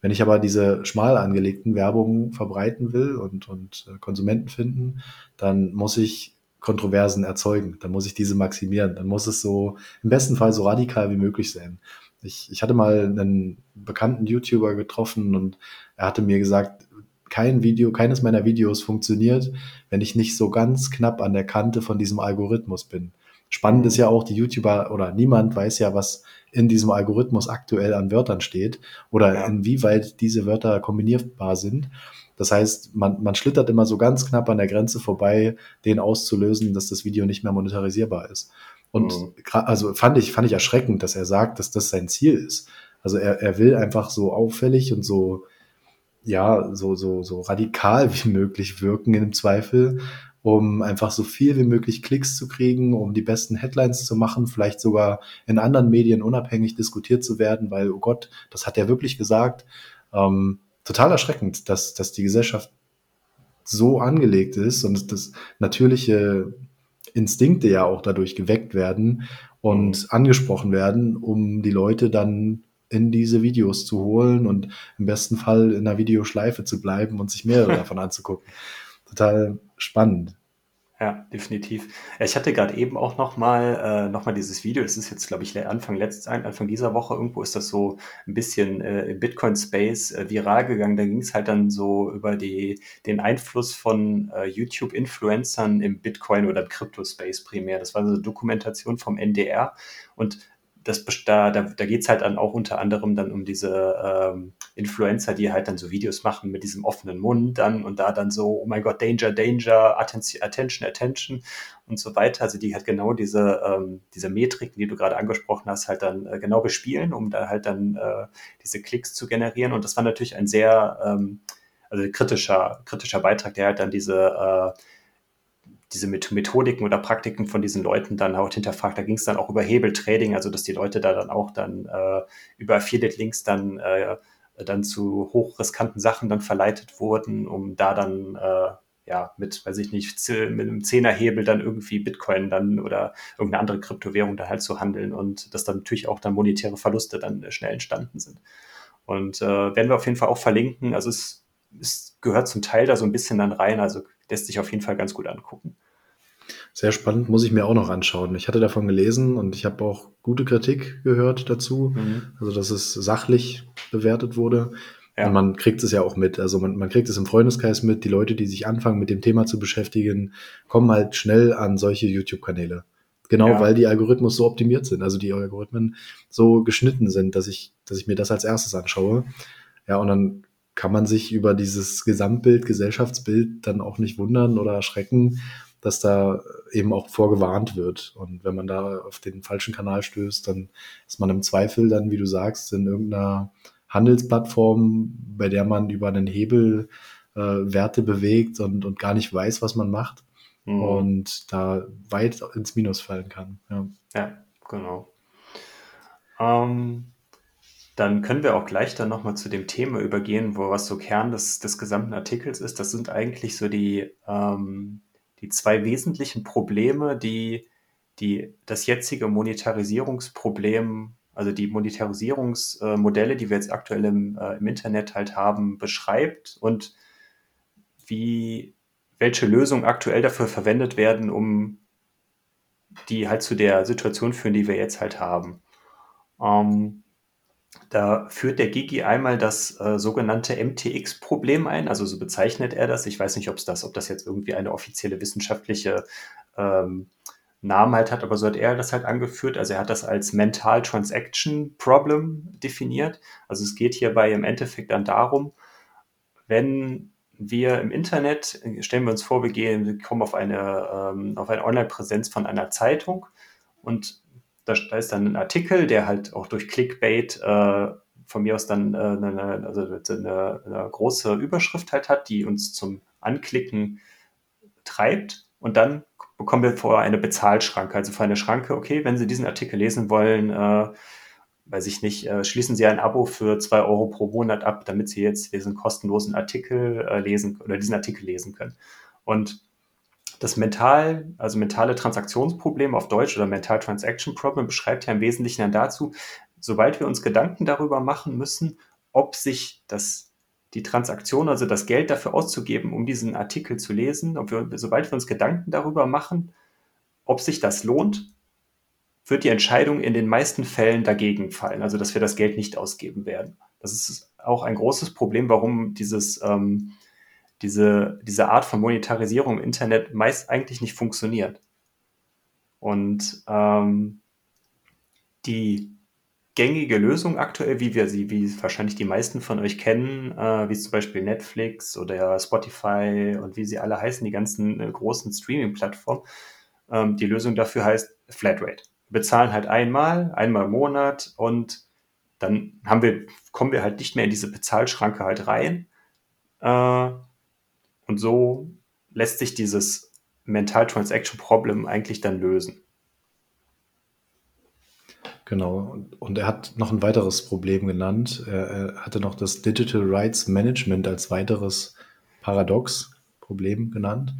Wenn ich aber diese schmal angelegten Werbungen verbreiten will und, und äh, Konsumenten finden, dann muss ich Kontroversen erzeugen. Dann muss ich diese maximieren. Dann muss es so im besten Fall so radikal wie möglich sein. Ich, ich hatte mal einen bekannten YouTuber getroffen und er hatte mir gesagt, kein Video, keines meiner Videos funktioniert, wenn ich nicht so ganz knapp an der Kante von diesem Algorithmus bin. Spannend ist ja auch, die YouTuber oder niemand weiß ja, was in diesem Algorithmus aktuell an Wörtern steht oder ja. inwieweit diese Wörter kombinierbar sind. Das heißt, man, man schlittert immer so ganz knapp an der Grenze vorbei, den auszulösen, dass das Video nicht mehr monetarisierbar ist. Und mhm. also fand ich, fand ich erschreckend, dass er sagt, dass das sein Ziel ist. Also er, er will einfach so auffällig und so ja, so, so, so radikal wie möglich wirken im Zweifel, um einfach so viel wie möglich Klicks zu kriegen, um die besten Headlines zu machen, vielleicht sogar in anderen Medien unabhängig diskutiert zu werden, weil, oh Gott, das hat er wirklich gesagt. Ähm, total erschreckend, dass, dass die Gesellschaft so angelegt ist und dass natürliche Instinkte ja auch dadurch geweckt werden und angesprochen werden, um die Leute dann in diese Videos zu holen und im besten Fall in einer Videoschleife zu bleiben und sich mehrere davon anzugucken. Total spannend. Ja, definitiv. Ich hatte gerade eben auch noch mal, äh, noch mal dieses Video. Das ist jetzt, glaube ich, Anfang letztes, Anfang dieser Woche irgendwo ist das so ein bisschen äh, im Bitcoin-Space äh, viral gegangen. Da ging es halt dann so über die, den Einfluss von äh, YouTube-Influencern im Bitcoin oder im Crypto-Space primär. Das war so eine Dokumentation vom NDR und das, da, da, da geht es halt dann auch unter anderem dann um diese ähm, Influencer, die halt dann so Videos machen mit diesem offenen Mund dann und da dann so, oh mein Gott, Danger, Danger, Attention, Attention, Attention und so weiter. Also die halt genau diese, ähm, diese Metriken, die du gerade angesprochen hast, halt dann äh, genau bespielen, um da halt dann äh, diese Klicks zu generieren. Und das war natürlich ein sehr ähm, also kritischer, kritischer Beitrag, der halt dann diese äh, diese Methodiken oder Praktiken von diesen Leuten dann auch hinterfragt. Da ging es dann auch über Hebeltrading, also dass die Leute da dann auch dann äh, über Affiliate-Links dann, äh, dann zu hochriskanten Sachen dann verleitet wurden, um da dann äh, ja mit, weiß ich nicht, mit einem Zehnerhebel dann irgendwie Bitcoin dann oder irgendeine andere Kryptowährung dann halt zu handeln und dass dann natürlich auch dann monetäre Verluste dann schnell entstanden sind. Und äh, werden wir auf jeden Fall auch verlinken. Also es, es gehört zum Teil da so ein bisschen dann rein. Also lässt sich auf jeden Fall ganz gut angucken. Sehr spannend, muss ich mir auch noch anschauen. Ich hatte davon gelesen und ich habe auch gute Kritik gehört dazu. Mhm. Also, dass es sachlich bewertet wurde. Ja. Und man kriegt es ja auch mit. Also man, man kriegt es im Freundeskreis mit. Die Leute, die sich anfangen, mit dem Thema zu beschäftigen, kommen halt schnell an solche YouTube-Kanäle. Genau, ja. weil die Algorithmen so optimiert sind, also die Algorithmen so geschnitten sind, dass ich, dass ich mir das als erstes anschaue. Ja, und dann kann man sich über dieses Gesamtbild, Gesellschaftsbild dann auch nicht wundern oder erschrecken, dass da eben auch vorgewarnt wird. Und wenn man da auf den falschen Kanal stößt, dann ist man im Zweifel dann, wie du sagst, in irgendeiner Handelsplattform, bei der man über einen Hebel äh, Werte bewegt und, und gar nicht weiß, was man macht. Mhm. Und da weit ins Minus fallen kann. Ja, ja genau. Ähm, dann können wir auch gleich dann nochmal zu dem Thema übergehen, wo was so Kern des, des gesamten Artikels ist. Das sind eigentlich so die, ähm, die zwei wesentlichen Probleme, die, die das jetzige Monetarisierungsproblem, also die Monetarisierungsmodelle, die wir jetzt aktuell im, äh, im Internet halt haben, beschreibt und wie, welche Lösungen aktuell dafür verwendet werden, um die halt zu der Situation führen, die wir jetzt halt haben. Ähm, da führt der Gigi einmal das äh, sogenannte MTX-Problem ein, also so bezeichnet er das. Ich weiß nicht, ob das, ob das jetzt irgendwie eine offizielle wissenschaftliche ähm, Namen halt hat, aber so hat er das halt angeführt. Also er hat das als Mental Transaction Problem definiert. Also es geht hierbei im Endeffekt dann darum, wenn wir im Internet, stellen wir uns vor, wir gehen, wir kommen auf eine, ähm, auf eine Online-Präsenz von einer Zeitung und da, da, ist dann ein Artikel, der halt auch durch Clickbait äh, von mir aus dann äh, eine, also eine, eine, große Überschrift halt hat, die uns zum Anklicken treibt. Und dann bekommen wir vor eine Bezahlschranke, also vor eine Schranke, okay, wenn Sie diesen Artikel lesen wollen, äh, weiß ich nicht, äh, schließen Sie ein Abo für zwei Euro pro Monat ab, damit Sie jetzt diesen kostenlosen Artikel äh, lesen oder diesen Artikel lesen können. Und das Mental, also mentale Transaktionsproblem auf Deutsch oder Mental Transaction Problem beschreibt ja im Wesentlichen dann dazu, sobald wir uns Gedanken darüber machen müssen, ob sich das, die Transaktion, also das Geld dafür auszugeben, um diesen Artikel zu lesen, ob wir, sobald wir uns Gedanken darüber machen, ob sich das lohnt, wird die Entscheidung in den meisten Fällen dagegen fallen, also dass wir das Geld nicht ausgeben werden. Das ist auch ein großes Problem, warum dieses ähm, diese, diese Art von Monetarisierung im Internet meist eigentlich nicht funktioniert. Und ähm, die gängige Lösung aktuell, wie wir sie, wie wahrscheinlich die meisten von euch kennen, äh, wie zum Beispiel Netflix oder Spotify und wie sie alle heißen, die ganzen äh, großen Streaming-Plattformen, ähm, die Lösung dafür heißt Flatrate. Wir bezahlen halt einmal, einmal im Monat und dann haben wir, kommen wir halt nicht mehr in diese Bezahlschranke halt rein. Äh, und so lässt sich dieses Mental Transaction Problem eigentlich dann lösen. Genau. Und er hat noch ein weiteres Problem genannt. Er, hatte noch das Digital Rights Management als weiteres Paradox Problem genannt.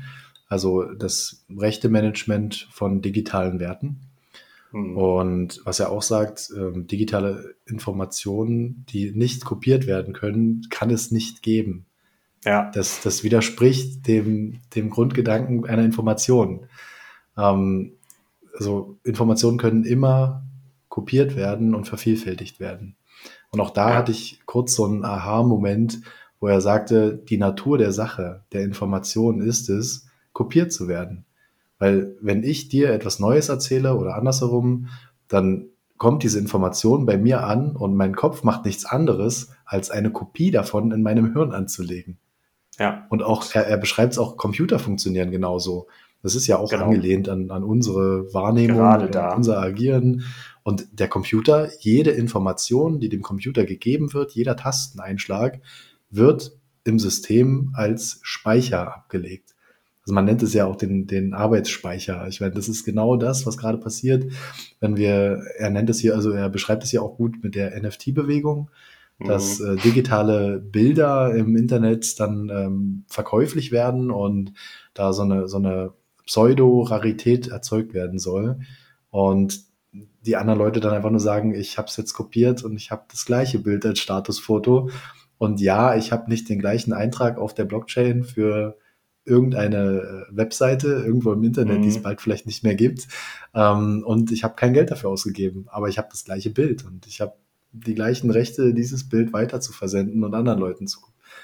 Also das Rechte-Management von digitalen Werten. Mhm. Und was er auch sagt, ähm, digitale Informationen, die nicht kopiert werden können, kann es nicht geben. Ja. Das, das widerspricht dem, dem Grundgedanken einer Information. Ähm, also Informationen können immer kopiert werden und vervielfältigt werden. Und auch da ja. hatte ich kurz so einen Aha-Moment, wo er sagte, die Natur der Sache, der Information ist es, kopiert zu werden. Weil wenn ich dir etwas Neues erzähle oder andersherum, dann kommt diese Information bei mir an und mein Kopf macht nichts anderes, als eine Kopie davon in meinem Hirn anzulegen. Ja. Und auch, er, er beschreibt es auch, Computer funktionieren genauso. Das ist ja auch genau. angelehnt an, an unsere Wahrnehmung, an unser Agieren. Und der Computer, jede Information, die dem Computer gegeben wird, jeder Tasteneinschlag, wird im System als Speicher abgelegt. Also man nennt es ja auch den, den Arbeitsspeicher. Ich meine, das ist genau das, was gerade passiert, wenn wir, er nennt es hier, also er beschreibt es ja auch gut mit der NFT-Bewegung, dass mhm. äh, digitale Bilder im Internet dann ähm, verkäuflich werden und da so eine, so eine Pseudo-Rarität erzeugt werden soll. Und die anderen Leute dann einfach nur sagen, ich habe es jetzt kopiert und ich habe das gleiche Bild als Statusfoto. Und ja, ich habe nicht den gleichen Eintrag auf der Blockchain für irgendeine äh, Webseite irgendwo im Internet, mhm. die es mhm. bald vielleicht nicht mehr gibt. Ähm, und ich habe kein Geld dafür ausgegeben, aber ich habe das gleiche Bild und ich habe die gleichen Rechte, dieses Bild weiter zu versenden und anderen Leuten zu,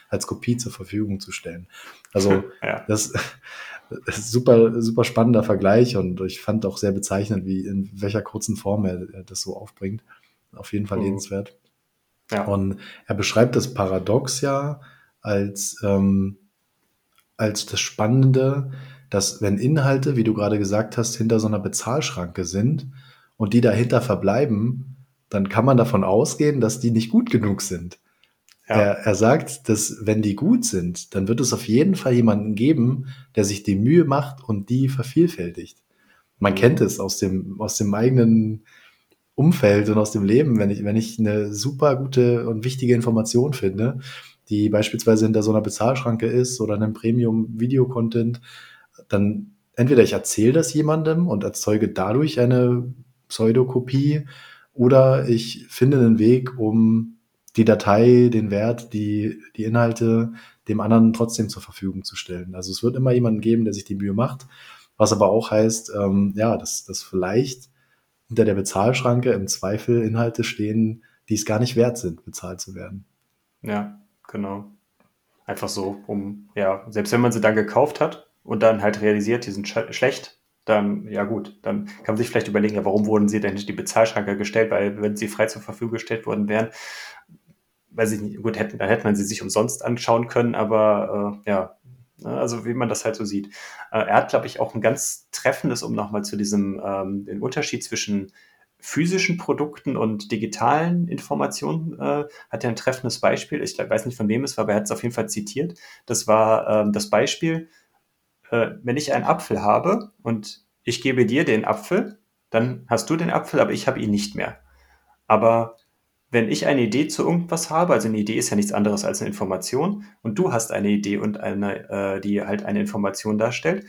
als Kopie zur Verfügung zu stellen. Also ja. das, das ist super, super spannender Vergleich und ich fand auch sehr bezeichnend, wie in welcher kurzen Form er, das so aufbringt. Auf jeden Fall mhm. lebenswert. Ja. Und er beschreibt das Paradox ja als ähm, als das Spannende, dass wenn Inhalte, wie du gerade gesagt hast, hinter so einer Bezahlschranke sind und die dahinter verbleiben, dann kann man davon ausgehen, dass die nicht gut genug sind. Ja. Er, er sagt, dass wenn die gut sind, dann wird es auf jeden Fall jemanden geben, der sich die Mühe macht und die vervielfältigt. Man mhm. kennt es aus dem, aus dem eigenen Umfeld und aus dem Leben, wenn ich, wenn ich eine super gute und wichtige Information finde, die beispielsweise hinter so einer Bezahlschranke ist oder einem Premium-Video-Content, dann entweder ich erzähle das jemandem und erzeuge dadurch eine Pseudokopie oder ich finde einen Weg, um die Datei, den Wert, die, die Inhalte dem anderen trotzdem zur Verfügung zu stellen. Also es wird immer jemanden geben, der sich die Mühe macht, was aber auch heißt, ähm, ja, dass, dass vielleicht hinter der Bezahlschranke im Zweifel Inhalte stehen, die es gar nicht wert sind, bezahlt zu werden. Ja, Genau. Einfach so, um, ja, selbst wenn man sie dann gekauft hat und dann halt realisiert, die sind sch schlecht, dann, ja gut, dann kann man sich vielleicht überlegen, ja, warum wurden sie denn nicht die Bezahlschranke gestellt, weil wenn sie frei zur Verfügung gestellt worden wären, weiß ich nicht, gut, hätten, dann hätte man sie sich umsonst anschauen können, aber äh, ja, ne, also wie man das halt so sieht. Äh, er hat, glaube ich, auch ein ganz treffendes, um nochmal zu diesem ähm, den Unterschied zwischen physischen Produkten und digitalen Informationen äh, hat er ein treffendes Beispiel. Ich weiß nicht, von wem es war, aber er hat es auf jeden Fall zitiert. Das war ähm, das Beispiel, äh, wenn ich einen Apfel habe und ich gebe dir den Apfel, dann hast du den Apfel, aber ich habe ihn nicht mehr. Aber wenn ich eine Idee zu irgendwas habe, also eine Idee ist ja nichts anderes als eine Information, und du hast eine Idee und eine, äh, die halt eine Information darstellt,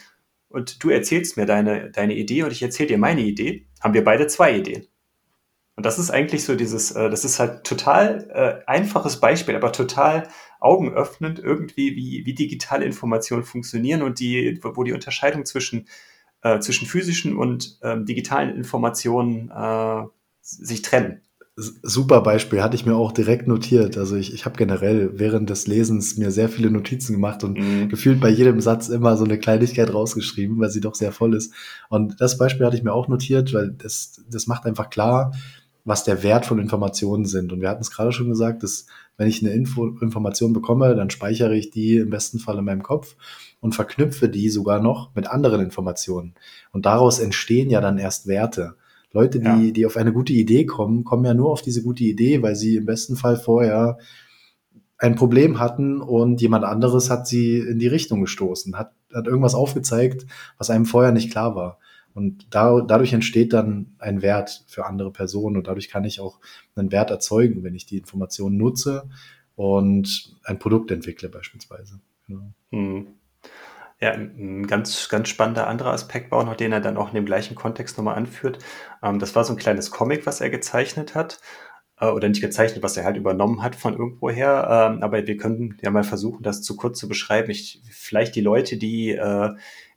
und du erzählst mir deine, deine Idee und ich erzähle dir meine Idee, haben wir beide zwei Ideen. Und das ist eigentlich so dieses, äh, das ist halt total äh, einfaches Beispiel, aber total augenöffnend irgendwie, wie, wie digitale Informationen funktionieren und die, wo die Unterscheidung zwischen, äh, zwischen physischen und ähm, digitalen Informationen äh, sich trennen super Beispiel, hatte ich mir auch direkt notiert. Also ich, ich habe generell während des Lesens mir sehr viele Notizen gemacht und mhm. gefühlt bei jedem Satz immer so eine Kleinigkeit rausgeschrieben, weil sie doch sehr voll ist. Und das Beispiel hatte ich mir auch notiert, weil das, das macht einfach klar, was der Wert von Informationen sind. Und wir hatten es gerade schon gesagt, dass wenn ich eine Info, Information bekomme, dann speichere ich die im besten Fall in meinem Kopf und verknüpfe die sogar noch mit anderen Informationen. Und daraus entstehen ja dann erst Werte. Leute, die, ja. die auf eine gute Idee kommen, kommen ja nur auf diese gute Idee, weil sie im besten Fall vorher ein Problem hatten und jemand anderes hat sie in die Richtung gestoßen, hat, hat irgendwas aufgezeigt, was einem vorher nicht klar war. Und da, dadurch entsteht dann ein Wert für andere Personen und dadurch kann ich auch einen Wert erzeugen, wenn ich die Informationen nutze und ein Produkt entwickle beispielsweise. Genau. Hm. Ja, ein ganz, ganz spannender anderer Aspekt war auch noch, den er dann auch in dem gleichen Kontext nochmal anführt. Ähm, das war so ein kleines Comic, was er gezeichnet hat. Äh, oder nicht gezeichnet, was er halt übernommen hat von irgendwoher. Ähm, aber wir können ja mal versuchen, das zu kurz zu beschreiben. Ich, vielleicht die Leute, die, äh,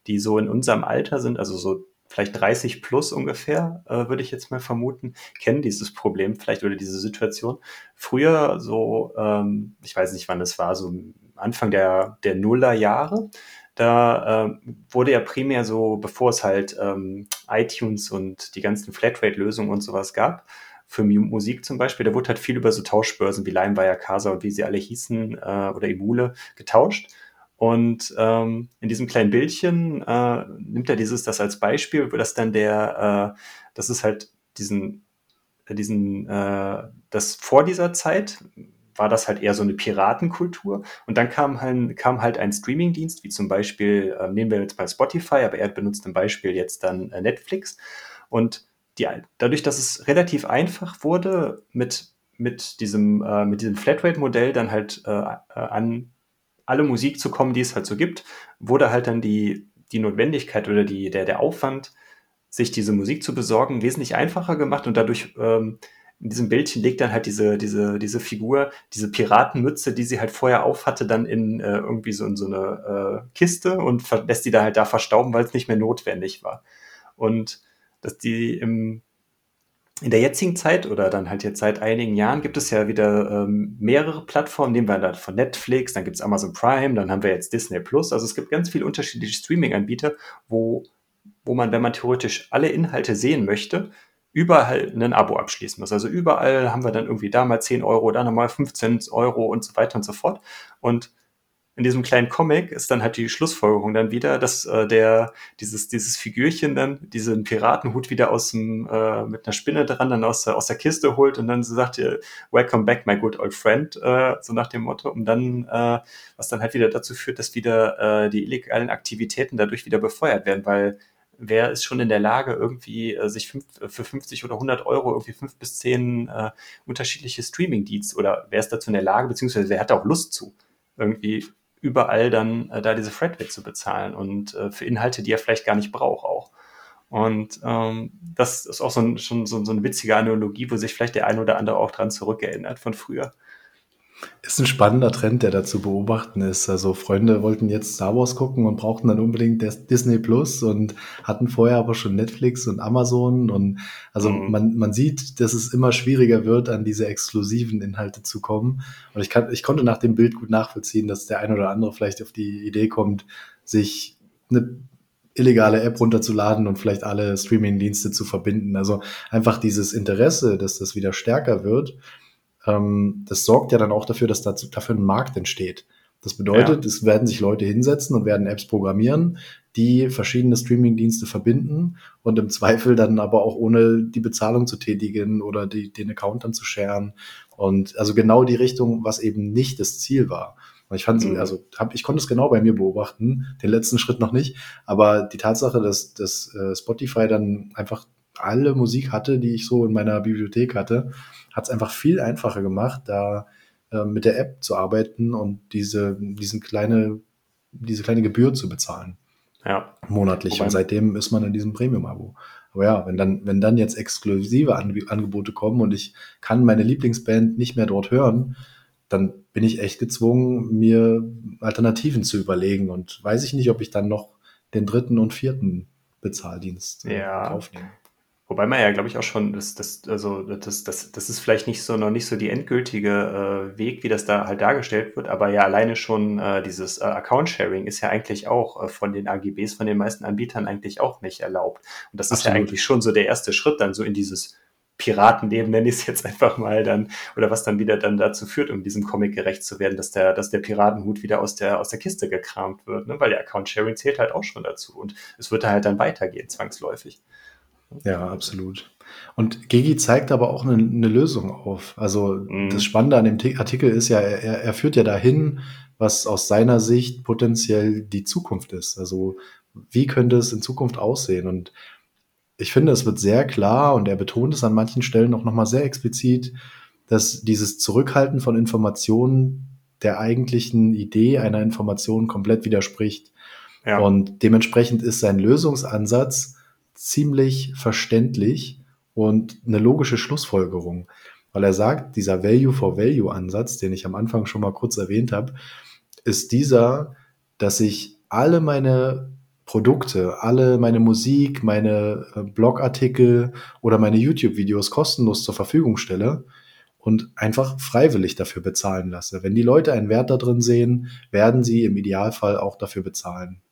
die so in unserem Alter sind, also so vielleicht 30 plus ungefähr, äh, würde ich jetzt mal vermuten, kennen dieses Problem vielleicht oder diese Situation. Früher so, ähm, ich weiß nicht, wann es war, so Anfang der, der Nullerjahre, da äh, wurde ja primär so, bevor es halt ähm, iTunes und die ganzen Flatrate-Lösungen und sowas gab, für Musik zum Beispiel, da wurde halt viel über so Tauschbörsen wie LimeWire, Casa und wie sie alle hießen äh, oder Emule getauscht. Und ähm, in diesem kleinen Bildchen äh, nimmt er dieses das als Beispiel, dass dann der, äh, das ist halt diesen, diesen, äh, das vor dieser Zeit war das halt eher so eine Piratenkultur. Und dann kam halt, kam halt ein Streamingdienst, wie zum Beispiel, äh, nehmen wir jetzt mal Spotify, aber er benutzt im Beispiel jetzt dann äh, Netflix. Und die, dadurch, dass es relativ einfach wurde, mit, mit diesem, äh, diesem Flatrate-Modell dann halt äh, äh an alle Musik zu kommen, die es halt so gibt, wurde halt dann die, die Notwendigkeit oder die, der, der Aufwand, sich diese Musik zu besorgen, wesentlich einfacher gemacht und dadurch ähm, in diesem Bildchen legt dann halt diese, diese, diese Figur, diese Piratenmütze, die sie halt vorher aufhatte, dann in äh, irgendwie so in so eine äh, Kiste und lässt die da halt da verstauben, weil es nicht mehr notwendig war. Und dass die im in der jetzigen Zeit oder dann halt jetzt seit einigen Jahren gibt es ja wieder ähm, mehrere Plattformen. Nehmen wir dann von Netflix, dann gibt es Amazon Prime, dann haben wir jetzt Disney Plus. Also es gibt ganz viele unterschiedliche Streaming-Anbieter, wo, wo man, wenn man theoretisch alle Inhalte sehen möchte, überall ein Abo abschließen muss. Also überall haben wir dann irgendwie da mal 10 Euro, da nochmal 15 Euro und so weiter und so fort. Und in diesem kleinen Comic ist dann halt die Schlussfolgerung dann wieder, dass äh, der dieses dieses Figürchen dann diesen Piratenhut wieder aus dem äh, mit einer Spinne dran dann aus der aus der Kiste holt und dann so sagt ihr Welcome back my good old friend äh, so nach dem Motto und dann äh, was dann halt wieder dazu führt, dass wieder äh, die illegalen Aktivitäten dadurch wieder befeuert werden, weil wer ist schon in der Lage, irgendwie äh, sich fünf, für 50 oder 100 Euro irgendwie fünf bis zehn äh, unterschiedliche Streaming-Dienste oder wer ist dazu in der Lage, beziehungsweise wer hat da auch Lust zu, irgendwie überall dann äh, da diese Flatrate zu bezahlen und äh, für Inhalte, die er vielleicht gar nicht braucht auch. Und ähm, das ist auch so ein, schon so, so eine witzige Analogie, wo sich vielleicht der eine oder andere auch dran zurückerinnert von früher. Ist ein spannender Trend, der da zu beobachten ist. Also Freunde wollten jetzt Star Wars gucken und brauchten dann unbedingt Disney Plus und hatten vorher aber schon Netflix und Amazon und also mhm. man, man sieht, dass es immer schwieriger wird, an diese exklusiven Inhalte zu kommen. Und ich kann, ich konnte nach dem Bild gut nachvollziehen, dass der ein oder andere vielleicht auf die Idee kommt, sich eine illegale App runterzuladen und vielleicht alle Streaming-Dienste zu verbinden. Also einfach dieses Interesse, dass das wieder stärker wird ähm, das sorgt ja dann auch dafür, dass dazu, dafür ein Markt entsteht. Das bedeutet, ja. es werden sich Leute hinsetzen und werden Apps programmieren, die verschiedene Streaming-Dienste verbinden und im Zweifel dann aber auch ohne die Bezahlung zu tätigen oder die, den Account dann zu sharen. Und also genau die Richtung, was eben nicht das Ziel war. Und ich fand, mhm. also hab, ich konnte es genau bei mir beobachten, den letzten Schritt noch nicht, aber die Tatsache, dass, dass äh, Spotify dann einfach alle Musik hatte, die ich so in meiner Bibliothek hatte, hat es einfach viel einfacher gemacht, da äh, mit der App zu arbeiten und diese, diesen kleine, diese kleine Gebühr zu bezahlen. Ja. Monatlich. Wobei und seitdem ist man in diesem Premium-Abo. Aber ja, wenn dann, wenn dann jetzt exklusive Angebote kommen und ich kann meine Lieblingsband nicht mehr dort hören, dann bin ich echt gezwungen, mir Alternativen zu überlegen und weiß ich nicht, ob ich dann noch den dritten und vierten Bezahldienst äh, ja. aufnehme. Wobei man ja, glaube ich, auch schon, das, das, also das, das, das ist vielleicht nicht so noch nicht so die endgültige äh, Weg, wie das da halt dargestellt wird, aber ja alleine schon äh, dieses äh, Account-Sharing ist ja eigentlich auch äh, von den AGBs, von den meisten Anbietern eigentlich auch nicht erlaubt. Und das Absolut. ist ja eigentlich schon so der erste Schritt dann so in dieses Piratenleben, nenne ich es jetzt einfach mal dann, oder was dann wieder dann dazu führt, um diesem Comic gerecht zu werden, dass der, dass der Piratenhut wieder aus der, aus der Kiste gekramt wird, ne? weil der Account-Sharing zählt halt auch schon dazu und es wird halt dann weitergehen, zwangsläufig. Ja, absolut. Und Gigi zeigt aber auch eine, eine Lösung auf. Also mhm. das Spannende an dem Artikel ist ja, er, er führt ja dahin, was aus seiner Sicht potenziell die Zukunft ist. Also wie könnte es in Zukunft aussehen? Und ich finde, es wird sehr klar und er betont es an manchen Stellen auch nochmal sehr explizit, dass dieses Zurückhalten von Informationen der eigentlichen Idee einer Information komplett widerspricht. Ja. Und dementsprechend ist sein Lösungsansatz, ziemlich verständlich und eine logische Schlussfolgerung, weil er sagt, dieser Value for Value Ansatz, den ich am Anfang schon mal kurz erwähnt habe, ist dieser, dass ich alle meine Produkte, alle meine Musik, meine äh, Blogartikel oder meine YouTube-Videos kostenlos zur Verfügung stelle und einfach freiwillig dafür bezahlen lasse. Wenn die Leute einen Wert da drin sehen, werden sie im Idealfall auch dafür bezahlen.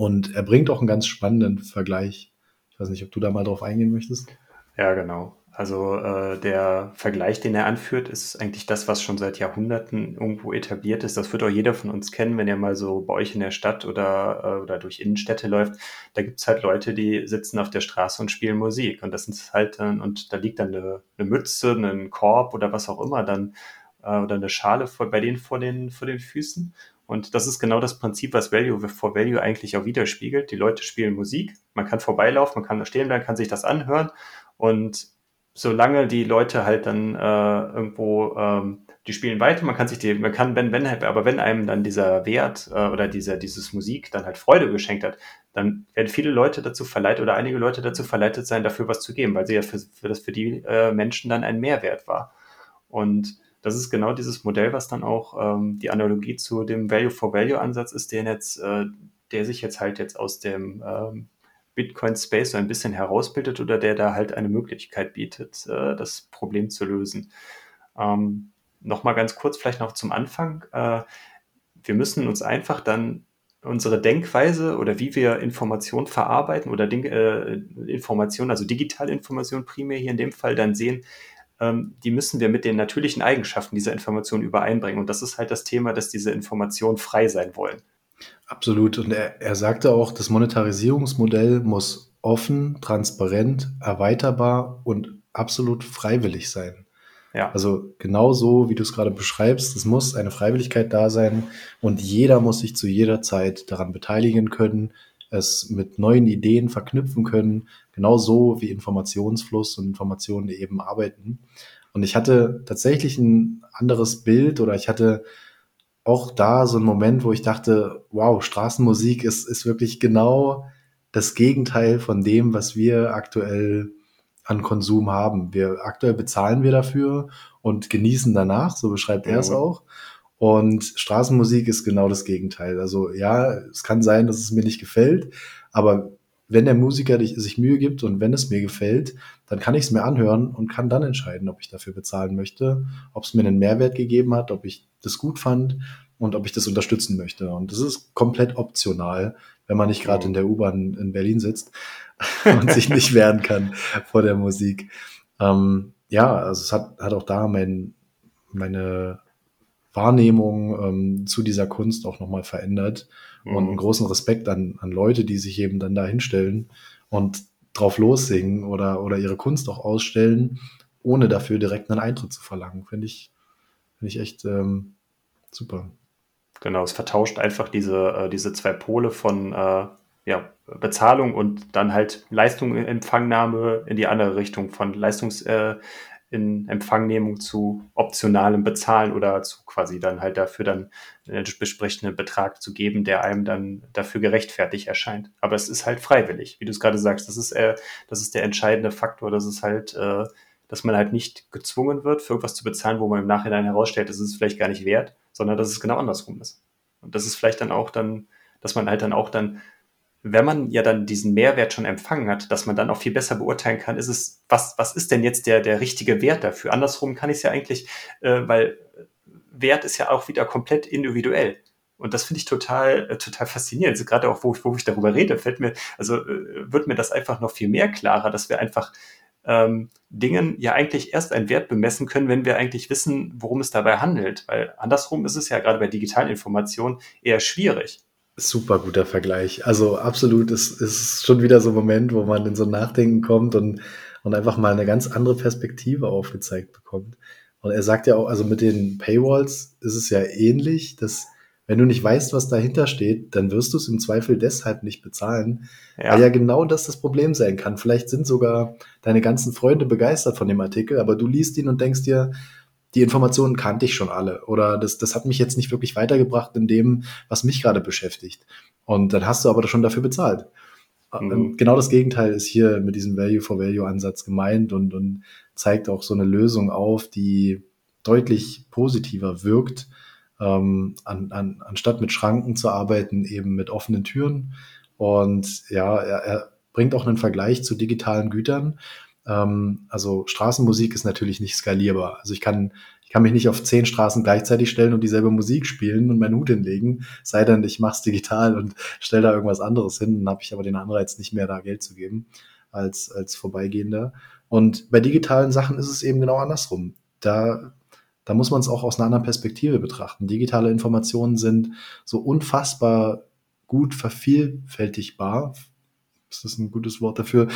Und er bringt auch einen ganz spannenden Vergleich. Ich weiß nicht, ob du da mal drauf eingehen möchtest. Ja, genau. Also äh, der Vergleich, den er anführt, ist eigentlich das, was schon seit Jahrhunderten irgendwo etabliert ist. Das wird auch jeder von uns kennen, wenn ihr mal so bei euch in der Stadt oder, äh, oder durch Innenstädte läuft. Da gibt's halt Leute, die sitzen auf der Straße und spielen Musik. Und das sind halt dann, und da liegt dann eine, eine Mütze, ein Korb oder was auch immer dann, äh, oder eine Schale vor, bei denen vor den, vor den Füßen. Und das ist genau das Prinzip, was Value for Value eigentlich auch widerspiegelt. Die Leute spielen Musik, man kann vorbeilaufen, man kann da stehen bleiben, kann sich das anhören. Und solange die Leute halt dann äh, irgendwo, ähm, die spielen weiter, man kann sich die, man kann, wenn, wenn, aber wenn einem dann dieser Wert äh, oder dieser, dieses Musik dann halt Freude geschenkt hat, dann werden viele Leute dazu verleitet oder einige Leute dazu verleitet sein, dafür was zu geben, weil sie ja für, für das für die äh, Menschen dann ein Mehrwert war. Und das ist genau dieses Modell, was dann auch ähm, die Analogie zu dem Value for Value Ansatz ist, der jetzt, äh, der sich jetzt halt jetzt aus dem ähm, Bitcoin Space so ein bisschen herausbildet oder der da halt eine Möglichkeit bietet, äh, das Problem zu lösen. Ähm, Nochmal ganz kurz, vielleicht noch zum Anfang. Äh, wir müssen uns einfach dann unsere Denkweise oder wie wir Informationen verarbeiten oder äh, Informationen, also digitale Informationen primär hier in dem Fall dann sehen, ähm, die müssen wir mit den natürlichen Eigenschaften dieser Information übereinbringen. Und das ist halt das Thema, dass diese Informationen frei sein wollen. Absolut. Und er, er sagte auch, das Monetarisierungsmodell muss offen, transparent, erweiterbar und absolut freiwillig sein. Ja. Also genau so, wie du es gerade beschreibst, es muss eine Freiwilligkeit da sein und jeder muss sich zu jeder Zeit daran beteiligen können, es mit neuen Ideen verknüpfen können, genau so wie Informationsfluss und Informationen eben arbeiten. Und ich hatte tatsächlich ein anderes Bild oder ich hatte auch da so ein Moment, wo ich dachte, wow, Straßenmusik ist, ist wirklich genau das Gegenteil von dem, was wir aktuell an Konsum haben. Wir aktuell bezahlen wir dafür und genießen danach, so beschreibt er es auch. Und Straßenmusik ist genau das Gegenteil. Also ja, es kann sein, dass es mir nicht gefällt, aber wenn der Musiker sich Mühe gibt und wenn es mir gefällt, dann kann ich es mir anhören und kann dann entscheiden, ob ich dafür bezahlen möchte, ob es mir einen Mehrwert gegeben hat, ob ich das gut fand und ob ich das unterstützen möchte. Und das ist komplett optional, wenn man nicht gerade in der U-Bahn in Berlin sitzt und sich nicht wehren kann vor der Musik. Ähm, ja, also es hat, hat auch da mein, meine Wahrnehmung ähm, zu dieser Kunst auch nochmal verändert mhm. und einen großen Respekt an, an Leute, die sich eben dann da hinstellen und drauf lossingen oder, oder ihre Kunst auch ausstellen, ohne dafür direkt einen Eintritt zu verlangen. Finde ich, finde ich echt ähm, super. Genau, es vertauscht einfach diese, äh, diese zwei Pole von äh, ja, Bezahlung und dann halt Leistungsempfangnahme in die andere Richtung, von Leistungs, äh, in Empfangnehmung zu optionalem Bezahlen oder zu quasi dann halt dafür dann einen besprechenden Betrag zu geben, der einem dann dafür gerechtfertigt erscheint. Aber es ist halt freiwillig, wie du es gerade sagst. Das ist, äh, das ist der entscheidende Faktor, dass es halt, äh, dass man halt nicht gezwungen wird, für irgendwas zu bezahlen, wo man im Nachhinein herausstellt, das ist es vielleicht gar nicht wert, sondern dass es genau andersrum ist. Und das ist vielleicht dann auch dann, dass man halt dann auch dann wenn man ja dann diesen Mehrwert schon empfangen hat, dass man dann auch viel besser beurteilen kann, ist es, was, was ist denn jetzt der, der richtige Wert dafür? Andersrum kann ich es ja eigentlich, äh, weil Wert ist ja auch wieder komplett individuell. Und das finde ich total, äh, total faszinierend. Also gerade auch, wo, wo ich darüber rede, fällt mir, also äh, wird mir das einfach noch viel mehr klarer, dass wir einfach ähm, Dingen ja eigentlich erst einen Wert bemessen können, wenn wir eigentlich wissen, worum es dabei handelt. Weil andersrum ist es ja gerade bei digitalen Informationen eher schwierig. Super guter Vergleich. Also absolut, es ist schon wieder so ein Moment, wo man in so ein Nachdenken kommt und, und einfach mal eine ganz andere Perspektive aufgezeigt bekommt. Und er sagt ja auch, also mit den Paywalls ist es ja ähnlich, dass wenn du nicht weißt, was dahinter steht, dann wirst du es im Zweifel deshalb nicht bezahlen, ja. weil ja genau das das Problem sein kann. Vielleicht sind sogar deine ganzen Freunde begeistert von dem Artikel, aber du liest ihn und denkst dir, die Informationen kannte ich schon alle oder das, das hat mich jetzt nicht wirklich weitergebracht in dem, was mich gerade beschäftigt. Und dann hast du aber schon dafür bezahlt. Mhm. Genau das Gegenteil ist hier mit diesem Value-for-Value-Ansatz gemeint und, und zeigt auch so eine Lösung auf, die deutlich positiver wirkt, ähm, an, an, anstatt mit Schranken zu arbeiten, eben mit offenen Türen. Und ja, er, er bringt auch einen Vergleich zu digitalen Gütern ähm, also Straßenmusik ist natürlich nicht skalierbar. Also ich kann, kann mich nicht auf zehn Straßen gleichzeitig stellen und dieselbe Musik spielen und meinen Hut hinlegen, sei denn, ich mach's digital und stelle da irgendwas anderes hin, dann habe ich aber den Anreiz nicht mehr, da Geld zu geben als, als Vorbeigehender. Und bei digitalen Sachen ist es eben genau andersrum. Da, da muss man es auch aus einer anderen Perspektive betrachten. Digitale Informationen sind so unfassbar gut vervielfältigbar, ist das ein gutes Wort dafür?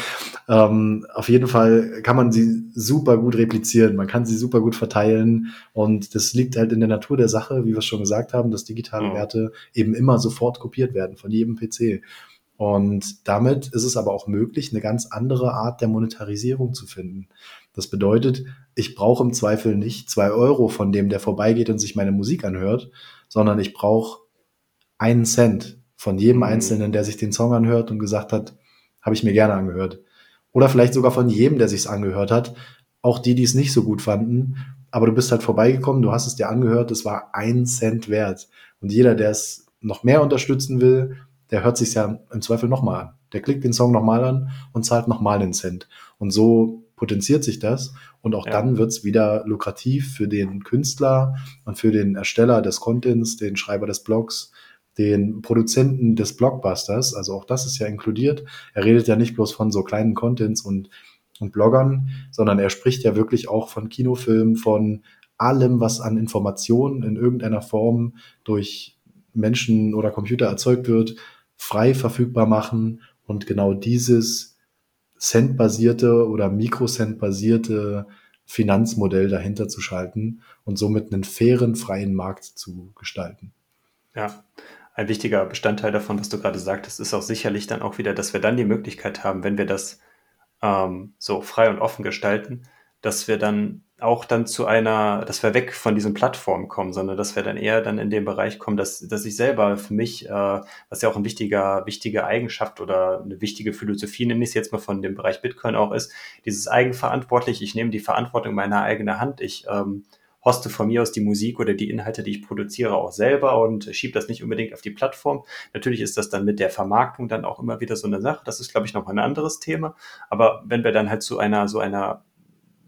Ähm, auf jeden Fall kann man sie super gut replizieren, man kann sie super gut verteilen und das liegt halt in der Natur der Sache, wie wir es schon gesagt haben, dass digitale mhm. Werte eben immer sofort kopiert werden von jedem PC. Und damit ist es aber auch möglich, eine ganz andere Art der Monetarisierung zu finden. Das bedeutet, ich brauche im Zweifel nicht zwei Euro von dem, der vorbeigeht und sich meine Musik anhört, sondern ich brauche einen Cent von jedem mhm. Einzelnen, der sich den Song anhört und gesagt hat, habe ich mir gerne angehört. Oder vielleicht sogar von jedem, der sich's angehört hat. Auch die, die es nicht so gut fanden. Aber du bist halt vorbeigekommen, du hast es dir angehört, es war ein Cent wert. Und jeder, der es noch mehr unterstützen will, der hört sich ja im Zweifel nochmal an. Der klickt den Song nochmal an und zahlt nochmal einen Cent. Und so potenziert sich das. Und auch ja. dann wird's wieder lukrativ für den Künstler und für den Ersteller des Contents, den Schreiber des Blogs, den Produzenten des Blockbusters, also auch das ist ja inkludiert. Er redet ja nicht bloß von so kleinen Contents und, und Bloggern, sondern er spricht ja wirklich auch von Kinofilmen, von allem, was an Informationen in irgendeiner Form durch Menschen oder Computer erzeugt wird, frei verfügbar machen und genau dieses Cent-basierte oder Mikrocent-basierte Finanzmodell dahinter zu schalten und somit einen fairen, freien Markt zu gestalten. Ja, ein wichtiger Bestandteil davon, was du gerade sagtest, ist auch sicherlich dann auch wieder, dass wir dann die Möglichkeit haben, wenn wir das ähm, so frei und offen gestalten, dass wir dann auch dann zu einer, dass wir weg von diesen Plattformen kommen, sondern dass wir dann eher dann in den Bereich kommen, dass, dass ich selber für mich, äh, was ja auch ein wichtiger, wichtige Eigenschaft oder eine wichtige Philosophie, nenne ich es jetzt mal von dem Bereich Bitcoin auch ist, dieses eigenverantwortlich, ich nehme die Verantwortung in meine eigene Hand, ich ähm, hoste von mir aus die Musik oder die Inhalte, die ich produziere, auch selber und schiebe das nicht unbedingt auf die Plattform. Natürlich ist das dann mit der Vermarktung dann auch immer wieder so eine Sache. Das ist, glaube ich, noch ein anderes Thema. Aber wenn wir dann halt zu einer, so einer,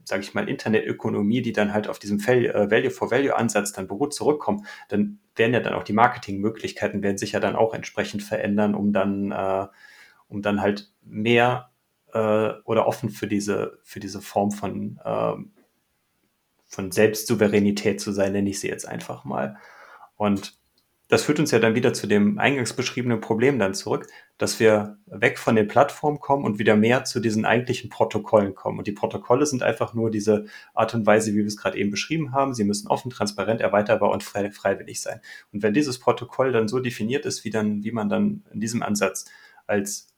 sage ich mal, Internetökonomie, die dann halt auf diesem äh, Value-for-Value-Ansatz dann beruht, zurückkommen, dann werden ja dann auch die Marketingmöglichkeiten werden sich ja dann auch entsprechend verändern, um dann, äh, um dann halt mehr äh, oder offen für diese, für diese Form von äh, von Selbstsouveränität zu sein, nenne ich sie jetzt einfach mal. Und das führt uns ja dann wieder zu dem eingangs beschriebenen Problem dann zurück, dass wir weg von den Plattformen kommen und wieder mehr zu diesen eigentlichen Protokollen kommen. Und die Protokolle sind einfach nur diese Art und Weise, wie wir es gerade eben beschrieben haben. Sie müssen offen, transparent, erweiterbar und frei, freiwillig sein. Und wenn dieses Protokoll dann so definiert ist, wie dann, wie man dann in diesem Ansatz als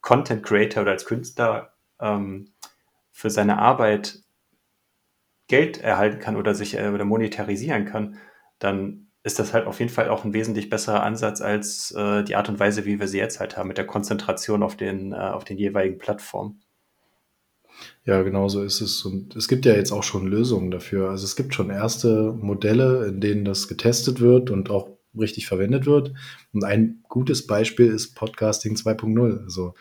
Content Creator oder als Künstler ähm, für seine Arbeit Geld erhalten kann oder sich äh, oder monetarisieren kann, dann ist das halt auf jeden Fall auch ein wesentlich besserer Ansatz als äh, die Art und Weise, wie wir sie jetzt halt haben, mit der Konzentration auf den, äh, auf den jeweiligen Plattformen. Ja, genau so ist es. Und es gibt ja jetzt auch schon Lösungen dafür. Also es gibt schon erste Modelle, in denen das getestet wird und auch richtig verwendet wird. Und ein gutes Beispiel ist Podcasting 2.0. Also